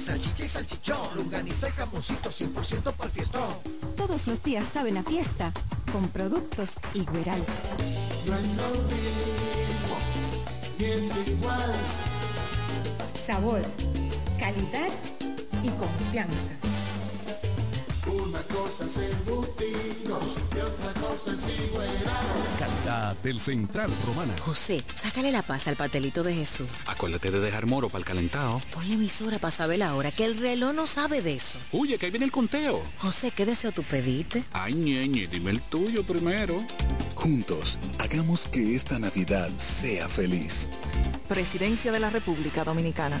Salchicha y salchichón, luganiza y jamoncito 100% para el fiestón. Todos los días saben a fiesta con productos Igueral. No. Sabor, calidad y confianza una cosa es embutidos y otra cosa es. Calidad del Central Romana. José, sácale la paz al pastelito de Jesús. Acuérdate de dejar moro para el calentado. Ponle emisora para saber la hora, que el reloj no sabe de eso. Oye, que ahí viene el conteo. José, ¿qué deseo tú pediste? Ay, ñeñe, dime el tuyo primero. Juntos, hagamos que esta Navidad sea feliz. Presidencia de la República Dominicana.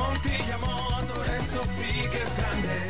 Montilla Motor, esto sí que es grande.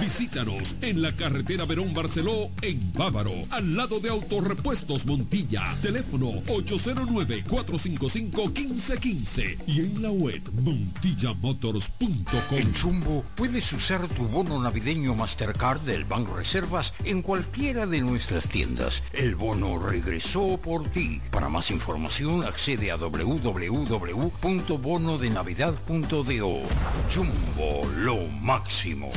Visítanos en la carretera Verón Barceló, en Bávaro, al lado de Autorepuestos Montilla. Teléfono 809-455-1515 y en la web montillamotors.com. En Jumbo puedes usar tu bono navideño Mastercard del Banco Reservas en cualquiera de nuestras tiendas. El bono regresó por ti. Para más información accede a www.bonodenavidad.do. Jumbo, lo máximo.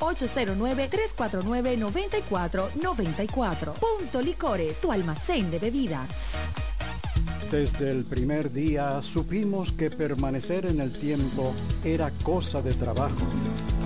809-349-9494. Punto Licores, tu almacén de bebidas. Desde el primer día supimos que permanecer en el tiempo era cosa de trabajo.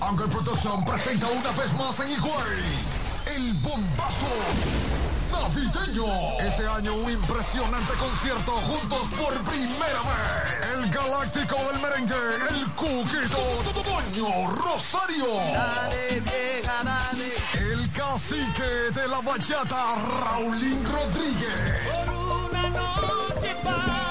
Angle Production presenta una vez más en Higüey el bombazo navideño. Este año un impresionante concierto juntos por primera vez. El galáctico del merengue, el cuquito Toño Rosario. Dale, vieja, dale. El cacique de la bachata, Raulín Rodríguez.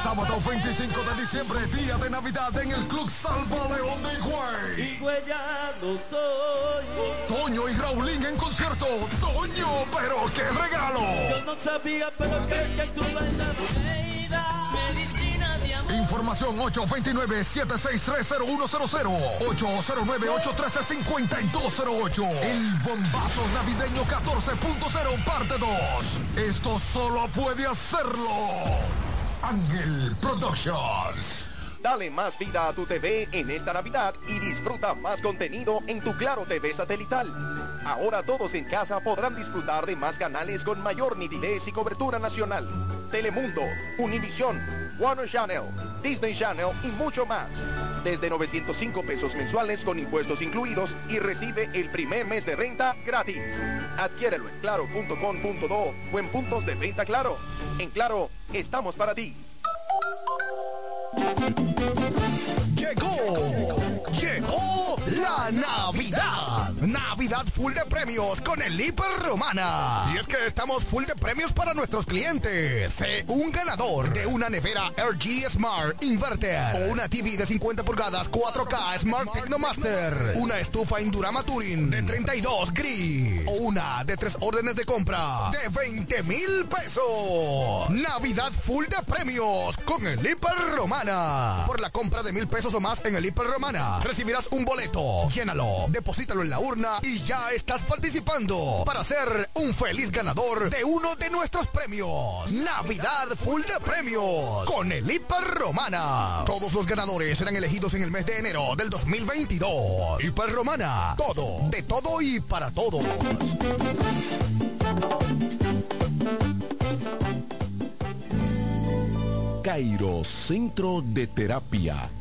Sábado 25 de diciembre, día de Navidad en el Club Salva León de Higüey. Higüeyano soy. Toño y Raulín en concierto. Toño, pero qué regalo. Yo no sabía, pero que, que tú. Información 829-7630100 809-813-5208 El bombazo navideño 14.0 parte 2 Esto solo puede hacerlo Ángel Productions Dale más vida a tu TV en esta Navidad y disfruta más contenido en tu Claro TV satelital. Ahora todos en casa podrán disfrutar de más canales con mayor nitidez y cobertura nacional. Telemundo, Univisión, Warner Channel, Disney Channel y mucho más. Desde 905 pesos mensuales con impuestos incluidos y recibe el primer mes de renta gratis. Adquiérelo en claro.com.do o en puntos de venta Claro. En Claro, estamos para ti. Llegó, llegó la Navidad. Navidad full de premios con el Hiper Romana. Y es que estamos full de premios para nuestros clientes. Un ganador de una nevera RG Smart Inverter o una TV de 50 pulgadas 4K Smart Technomaster, una estufa Indurama Touring de 32 gris o una de tres órdenes de compra de 20 mil pesos. Navidad full de premios con el Hiper Romana. Por la compra de mil pesos o más en el Hiper Romana, recibirás un boleto. Llénalo, deposítalo en la urna y ya estás participando para ser un feliz ganador de uno de nuestros premios. Navidad full de premios con el Hiper Romana. Todos los ganadores serán elegidos en el mes de enero del 2022. Hiper Romana, todo, de todo y para todos. Cairo Centro de Terapia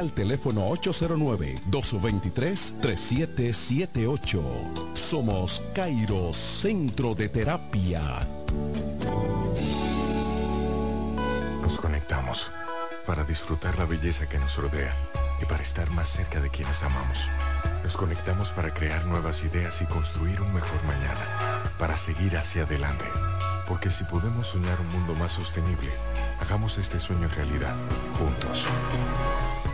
al teléfono 809-223-3778. Somos Cairo Centro de Terapia. Nos conectamos para disfrutar la belleza que nos rodea y para estar más cerca de quienes amamos. Nos conectamos para crear nuevas ideas y construir un mejor mañana, para seguir hacia adelante. Porque si podemos soñar un mundo más sostenible, hagamos este sueño realidad, juntos.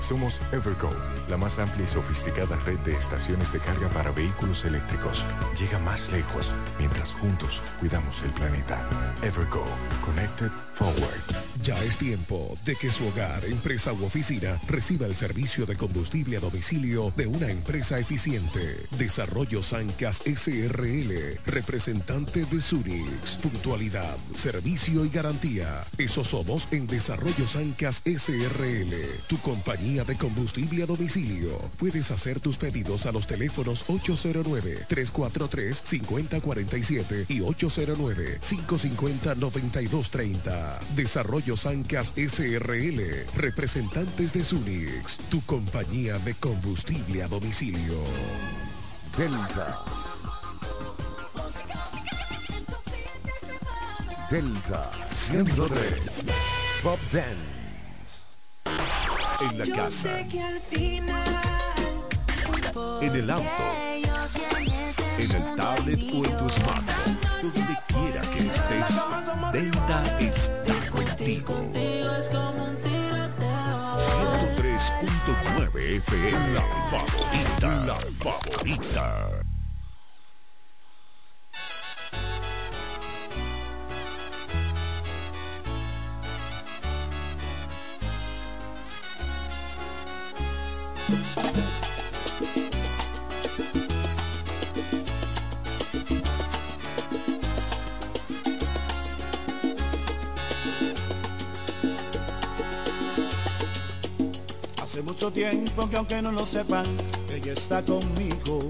Somos Evergo, la más amplia y sofisticada red de estaciones de carga para vehículos eléctricos. Llega más lejos mientras juntos cuidamos el planeta. Evergo, Connected Forward. Ya es tiempo de que su hogar, empresa u oficina reciba el servicio de combustible a domicilio de una empresa eficiente. Desarrollo Sancas SRL, representante de Sunix. Puntualidad, servicio y garantía. Eso somos en Desarrollo Sancas SRL, tu compañía de combustible a domicilio. Puedes hacer tus pedidos a los teléfonos 809-343-5047 y 809-550-9230. Desarrollo Sancas SRL, representantes de Sunix, tu compañía de combustible a domicilio. Delta. Delta 103. Bob Dance. En la casa. En el auto. En el tablet o en tu smartphone. Donde quiera que estés, Delta está contigo. 103.9 FM. La favorita. La favorita. Mucho tiempo que aunque no lo sepan, ella está conmigo.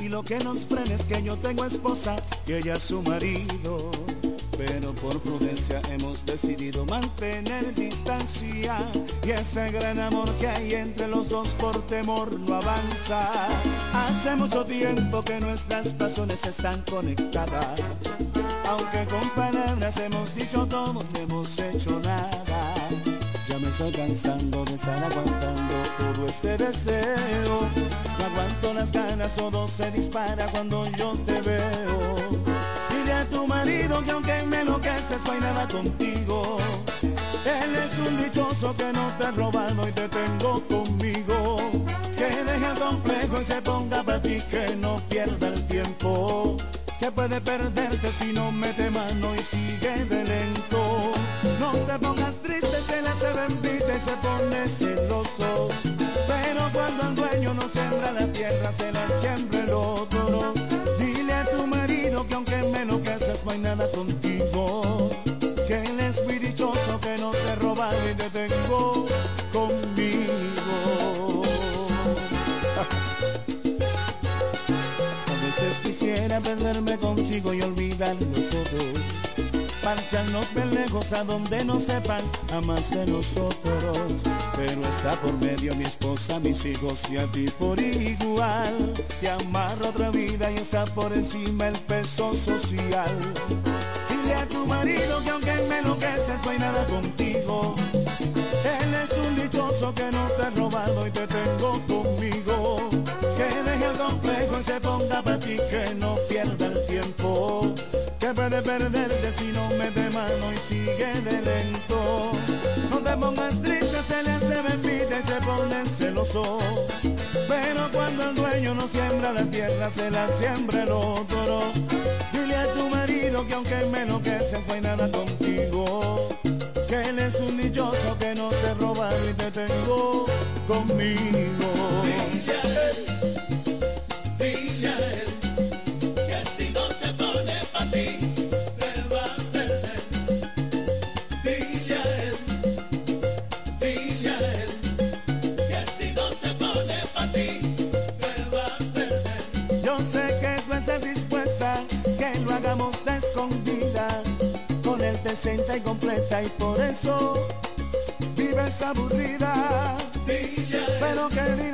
Y lo que nos frena es que yo tengo esposa y ella su marido. Pero por prudencia hemos decidido mantener distancia. Y ese gran amor que hay entre los dos por temor no avanza. Hace mucho tiempo que nuestras pasiones están conectadas. Aunque con palabras hemos dicho todo, no hemos hecho nada. Ya me estoy cansando de estar aguantando todo este deseo. No aguanto las ganas, todo se dispara cuando yo te veo. Dile a tu marido que aunque me enloqueces no hay nada contigo. Él es un dichoso que no te ha robado y te tengo conmigo. Que deje el complejo y se ponga para ti, que no pierda el tiempo. Que puede perderte si no mete mano y sigue de lento. No te pongas triste, se le hace bendita y se pone celoso. Pero cuando el dueño no siembra la tierra, se la siembra el otro. Dile a tu marido que aunque me enloqueces no hay nada contigo. Que él es muy dichoso, que no te roba y te tengo conmigo. [laughs] Quisiera perderme contigo y olvidarlo todo. Marcharnos bien lejos a donde no sepan a más de nosotros. Pero está por medio mi esposa, mis hijos y a ti por igual. Te amarro otra vida y está por encima el peso social. Dile a tu marido que aunque me enloqueces no hay nada contigo. Él es un dichoso que no te ha robado y te tengo conmigo. Que deje el complejo y se ponga para ti, que no. Que puede perderte si no mete mano y sigue de lento. No te pongas triste, se le hace bebida y se pone celoso. Pero cuando el dueño no siembra la tierra, se la siembra el otro. Dile a tu marido que aunque me enloqueces, no hay nada contigo. Que él es un dichoso que no te he robado y te tengo conmigo. Completa y por eso vives aburrida. Pero que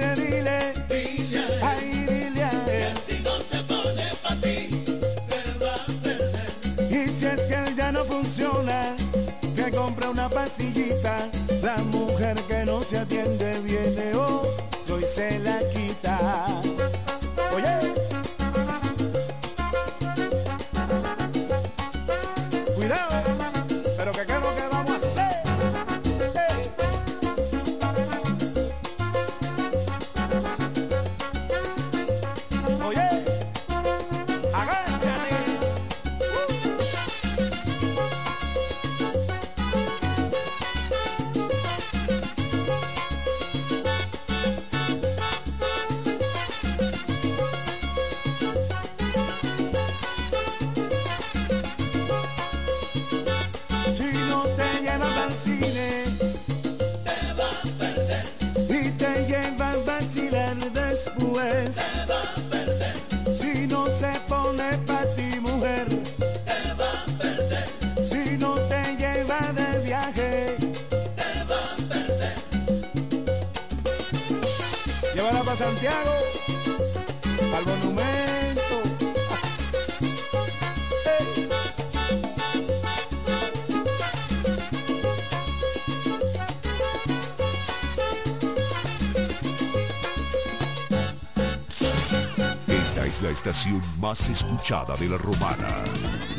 más escuchada de la romana.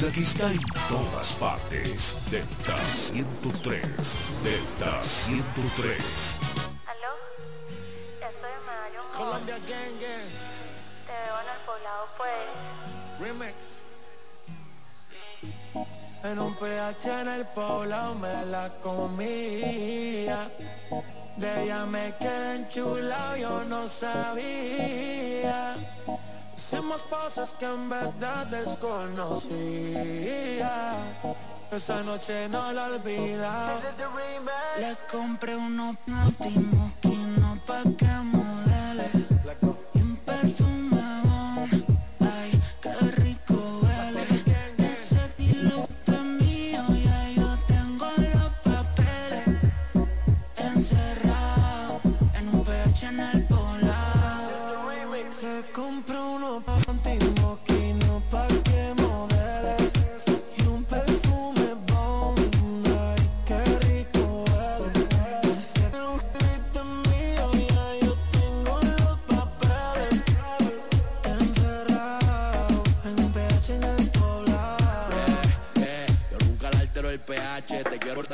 La que está en todas partes. Delta 103. Delta 103. ¿Aló? Estoy en Medallo Mall. Colombia Gang Gang. Te veo en el poblado, pues. Remix. En un PH en el poblado me la comía. De ella me quedé enchulado, yo no sabía. Cosas que en verdad desconocía. Esa noche no la olvida. Le compré unos últimos no pa' que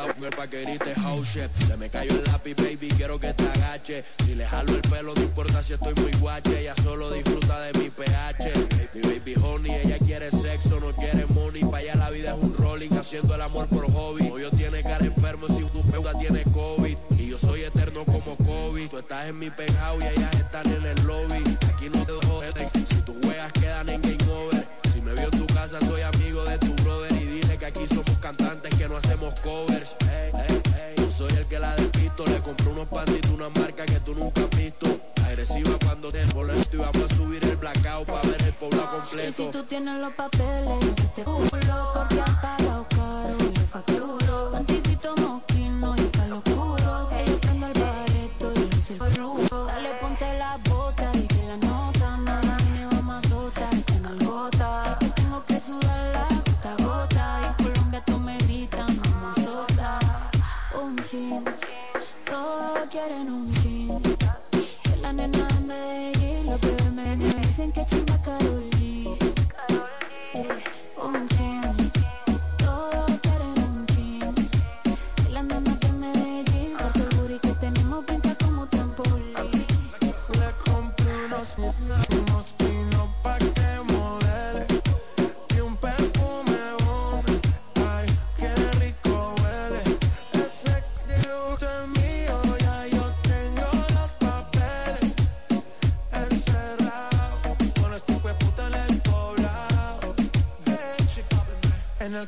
con el pa' house shit. Se me cayó el lápiz, baby, quiero que te agache. Si le jalo el pelo, no importa si estoy muy guache. Ella solo disfruta de mi pH. Mi baby honey, ella quiere sexo, no quiere money. Pa' allá la vida es un rolling, haciendo el amor por hobby. Hoyo tiene cara enfermo si tu peuda tiene COVID. Y yo soy eterno como COVID. Tú estás en mi penthouse y ellas están en el lobby. Aquí no te jodes, si tus juegas quedan en game over. Si me vio en tu casa, soy amigo de covers. Yo soy el que la despisto. Le compré unos panditos, una marca que tú nunca has visto. Agresiva cuando te molesto. Y vamos a subir el blackout para ver el pueblo completo. Y si tú tienes los papeles, te culo porque han pagado caro. Y factura un fin, todo quieren un fin. Que la nena me y lo que me dicen que chimba Carol.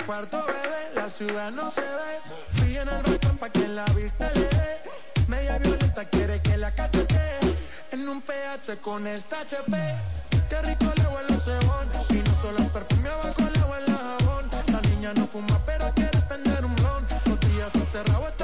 cuarto, bebé, la ciudad no se ve. Sigue en el balcón pa' que en la vista le dé. Media violenta quiere que la cachete. En un PH con esta HP. Qué rico le huele cebón. Y no solo el perfume abajo le jabón. La niña no fuma, pero quiere prender un blon. Los días encerrados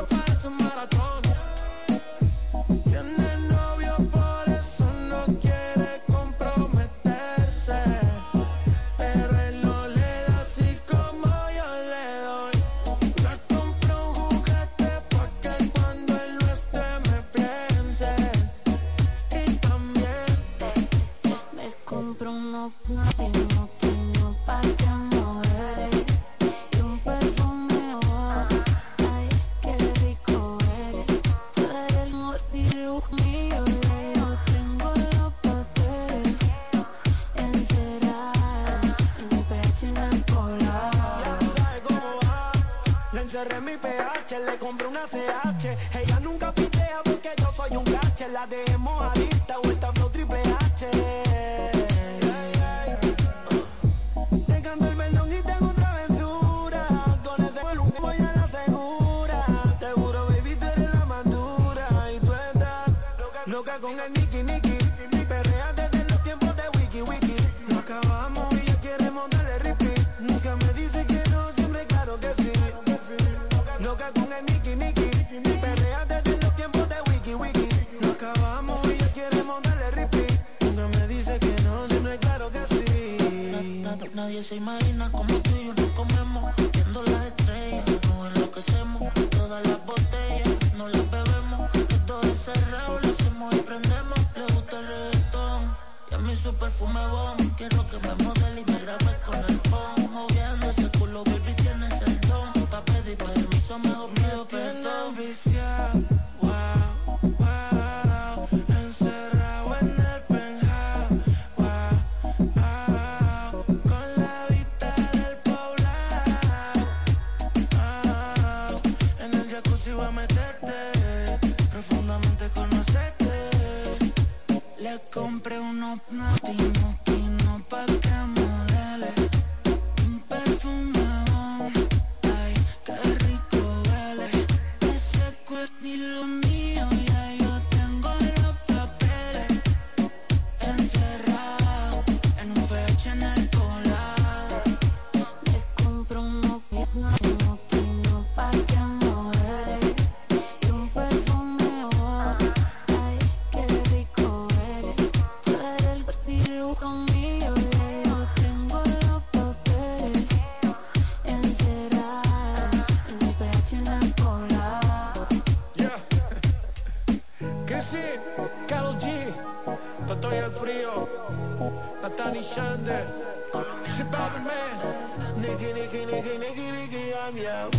man. Nicky, Nicky, Nicky, Nicky, Nicky, I'm you.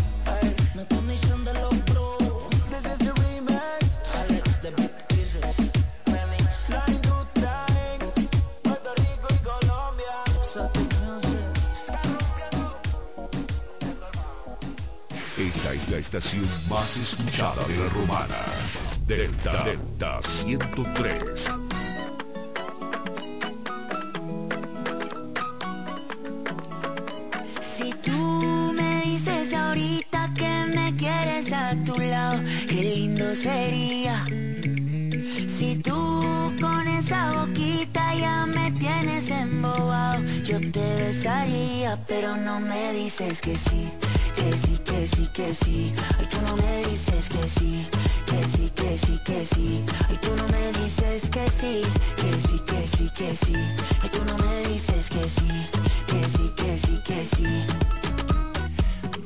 La condición de los pros. This is the remix. Alex, the big pieces. La industria en Puerto Rico y Colombia. Esta es la estación más escuchada de la romana. Delta Delta 103. Yo te besaría, pero no me dices que sí, que sí, que sí, que sí. Ay, tú no me dices que sí, que sí, que sí, que sí. Ay, tú no me dices que sí, que sí, que sí, que sí. Ay, tú no me dices que sí, que sí, que sí, que sí.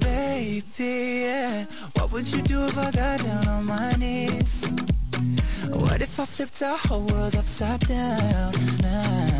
Baby, yeah. What would you do if I got down on my knees? What if I flipped our whole world upside down now?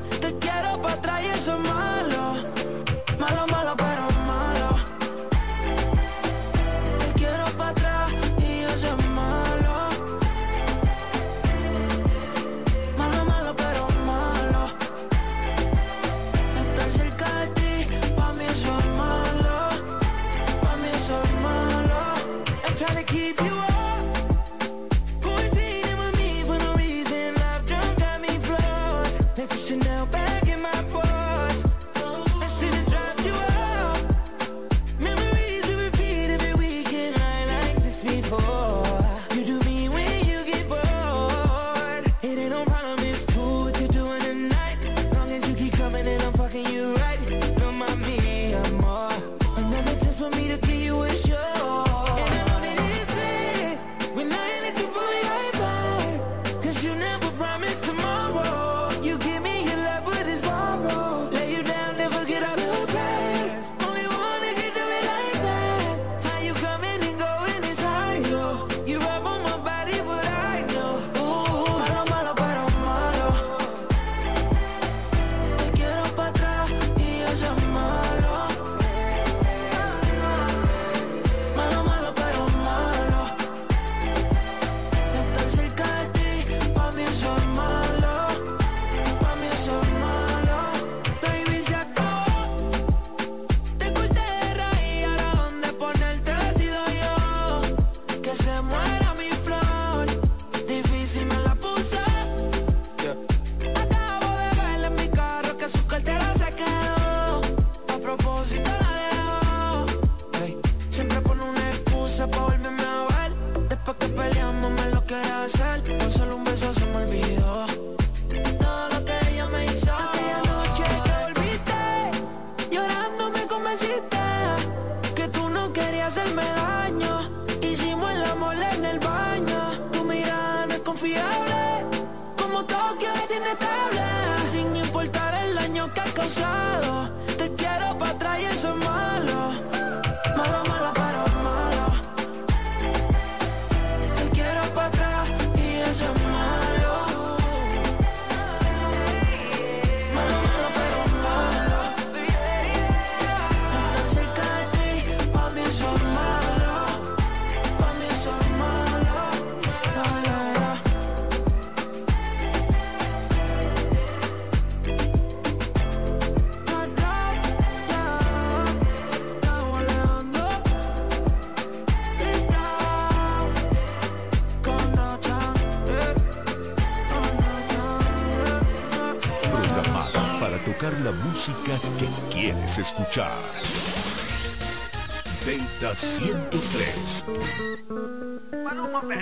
103.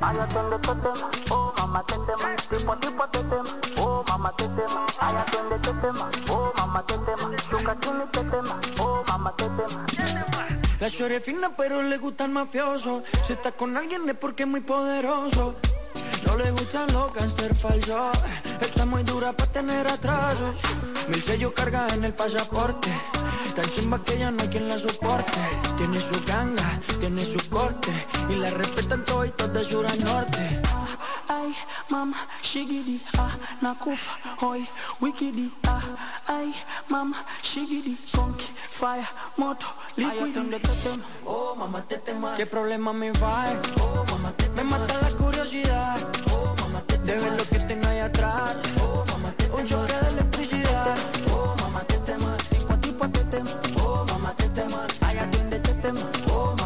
Ay, atiende tema, mamá te tema, tipo tipo te tema, mamá te tema, ay atiende tema, mamá te tema, chuca chini te tema, mamá te tema. La chore fina pero le gusta el mafioso Si está con alguien es porque es muy poderoso No le gustan los gangster falsos Está muy dura para tener atrasos Mil sellos carga en el pasaporte Tan chimba que ya no hay quien la soporte Tiene su ganga, tiene su corte Y la respetan todos de sur a norte Ay, mama, shigidi, ah, nakufa, hoy, wikidi, ah, ay, mama, shigidi, conky, fire, moto, liquidi. Oh, mamá, te tema. ¿Qué problema me va? Oh, mamá, te Me mata la curiosidad. Oh, mamá, te De ver lo que tengo ahí atrás. Oh, mamá, te Un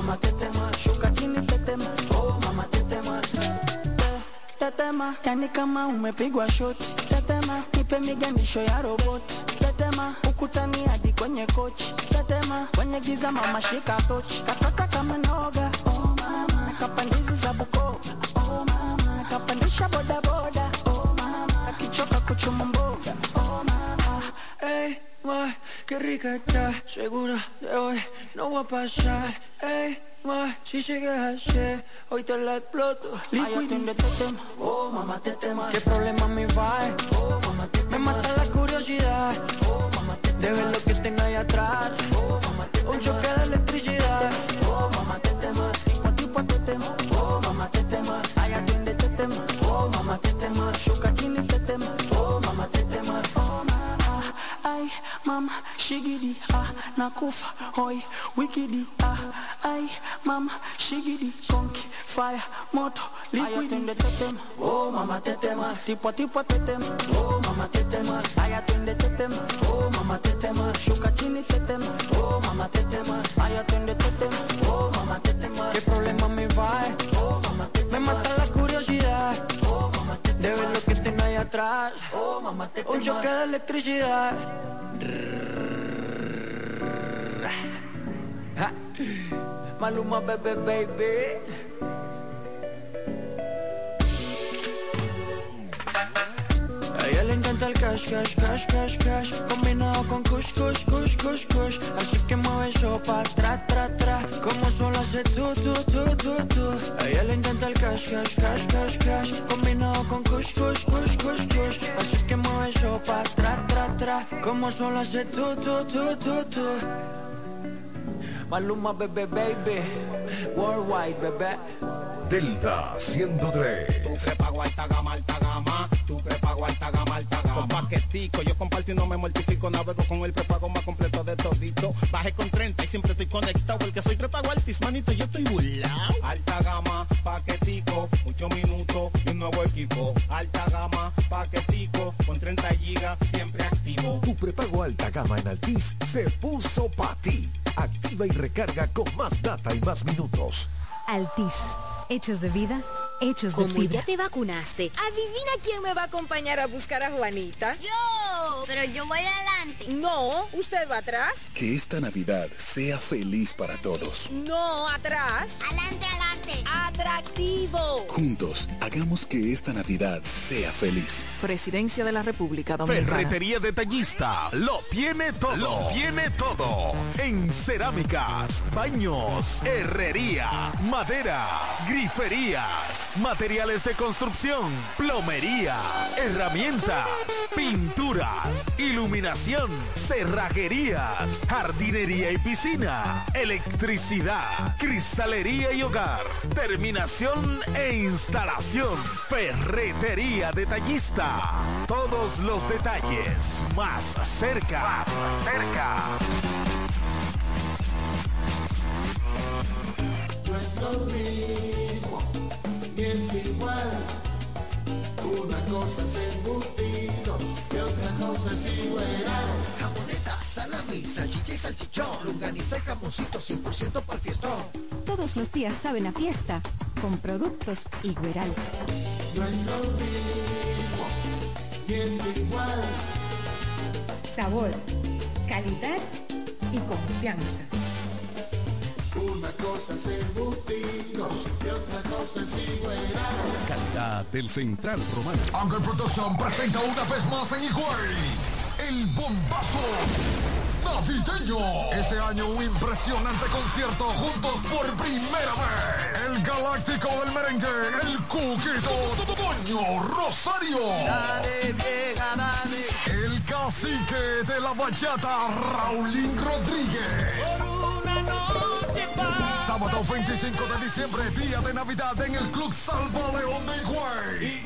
Oh, tetema. Shuka chini tetema. Oh, mama tetema. Tetema, yani kama umepigwa shoti. Tetema, nipe miganisho ya roboti. Tetema, ukutani hadi kwenye kochi. Tetema, kwenye giza mama shika tochi. Katoka kama noga, oh mama. Kapandizi za buko, oh mama. Kapandisha boda boda, oh mama. Akichoka kuchuma mboga, oh mama. Ey, ma, qué rica está. Segura de hoy no va a pasar. Ey, ma, si llegas así, hoy te la exploto. Liquid te tema, oh mamá te tema. ¿Qué problema me va? Oh mamá te Me mata la curiosidad, oh mamá te De ver lo que tengo ahí atrás, oh mamá te Un choque de electricidad, oh mamá te tema. Tipo a tipo te tema, oh mamá te tema. Ay, atiende te tema, oh mamá te tema. Shuka chini te tema, mama, ay mama, shigidi, ah, nakufa, hoy, wikidi, ah, ay mama, shigidi, conky, fire, moto, liquid. Ay, te tema, oh mama te tema, tipo a tipo te tema, oh mama te tema, ay atiende te tema, oh mama te tema, shuka chini te tema, oh mama te tema, ay atiende te tema, oh mama te tema, qué problema me va, oh mama te tema, me mata la curiosidad, de ver lo que tengo ahí atrás, oh mama te un choque de electricidad. Maluma, bebé, baby. A ella le encanta el cash, cash, cash, cash, cash Combinado con kush, kush, kush, kush, kush. Así que mueve eso pa' tra, tra, tra Como solo hace tú, tú, tú, tú, tú A ella le encanta el cash, cash, cash, cash, cash Combinado con kush, kush, kush, kush, kush. Así que mueve eso pa' tra, tra, tra Como solo hace tú, tú, tú, tú, tú Maluma, bebé, baby. Worldwide, bebé Delta 103. Tu prepago alta gama, alta gama. Tu prepago alta gama, alta gama. Con paquetico, yo comparto y no me mortifico. Navego con el prepago más completo de todito. Bajé con 30 y siempre estoy conectado. El que soy prepago altis, manito, yo estoy burlao. Alta gama, paquetico, muchos minutos y un nuevo equipo. Alta gama, paquetico, con 30 gigas, siempre activo. Tu prepago alta gama en Altis se puso para ti. Activa y recarga con más data y más minutos. Altis. Hechos de vida, hechos de Como fibra. ya te vacunaste, adivina quién me va a acompañar a buscar a Juanita. Yo, pero yo voy adelante. No, ¿usted va atrás? Que esta Navidad sea feliz para todos. No, atrás. Adelante, adelante. Atractivo. Juntos, hagamos que esta Navidad sea feliz. Presidencia de la República Dominicana. Ferretería Detallista lo tiene todo. Lo tiene todo. En cerámicas, baños, herrería, madera, griferías, materiales de construcción, plomería, herramientas, pinturas, iluminación, cerrajerías, jardinería y piscina, electricidad, cristalería y hogar, terminación e instalación, ferretería detallista. Todos los detalles más cerca, más cerca. No es lo mismo, ni es igual. Una cosa es embutido y otra cosa es igual. Jamoneta, salami, salchicha y salchichón, longaniza y jamoncito 100% para el fiestón. Todos los días saben a fiesta con productos Igueral. No es lo mismo, ni es igual. Sabor, calidad y confianza. Una cosa es embutido y otra cosa es igual. Calidad del Central Romano. Angle Production presenta una vez más en Higüey el bombazo navideño. Este año un impresionante concierto juntos por primera vez. El galáctico del merengue, el cuquito Toño Rosario. El cacique de la bachata, Raulín Rodríguez. Sábado 25 de diciembre, día de Navidad en el Club Salva León de Higüey.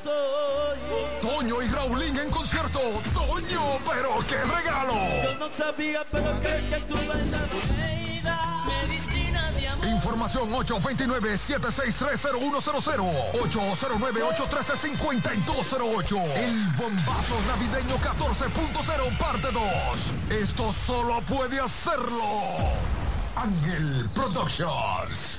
Soy. Toño y Raulín en concierto. Toño, pero qué regalo. Yo no sabía, pero creo que tú Medicina de amor. Información 829-7630100 809-813-5208 El bombazo navideño 14.0 parte 2 Esto solo puede hacerlo Ángel Productions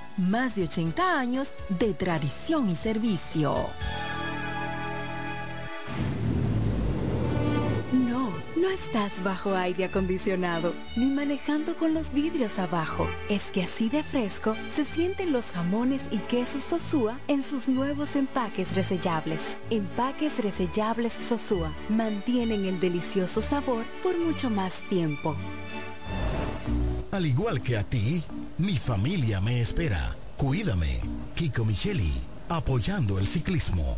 más de 80 años de tradición y servicio. No, no estás bajo aire acondicionado ni manejando con los vidrios abajo. Es que así de fresco se sienten los jamones y quesos Sosúa en sus nuevos empaques resellables. Empaques resellables Sosúa mantienen el delicioso sabor por mucho más tiempo. Al igual que a ti, mi familia me espera. Cuídame. Kiko Micheli, apoyando el ciclismo.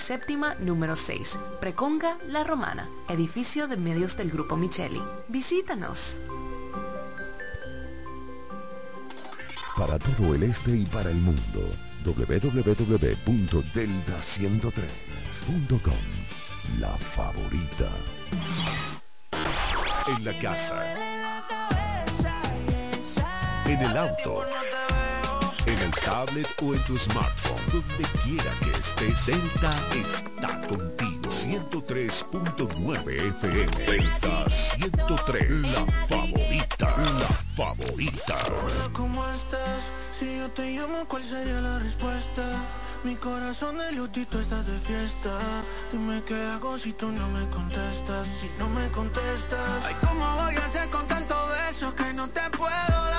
séptima número 6, Preconga La Romana, edificio de medios del Grupo Micheli. Visítanos. Para todo el este y para el mundo, www.delta103.com. La favorita. En la casa. En el auto. El tablet o en tu smartphone. Donde quiera que estés, Delta está contigo. 103.9 FM. Delta 103. La favorita. La favorita. Hola, ¿cómo estás? Si yo te llamo, ¿cuál sería la respuesta? Mi corazón de lutito está de fiesta. Dime qué hago si tú no me contestas. Si no me contestas. Ay, ¿cómo voy a hacer con tanto beso que no te puedo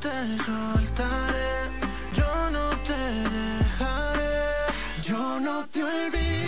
te soltaré, yo no te dejaré, yo no te olvidaré.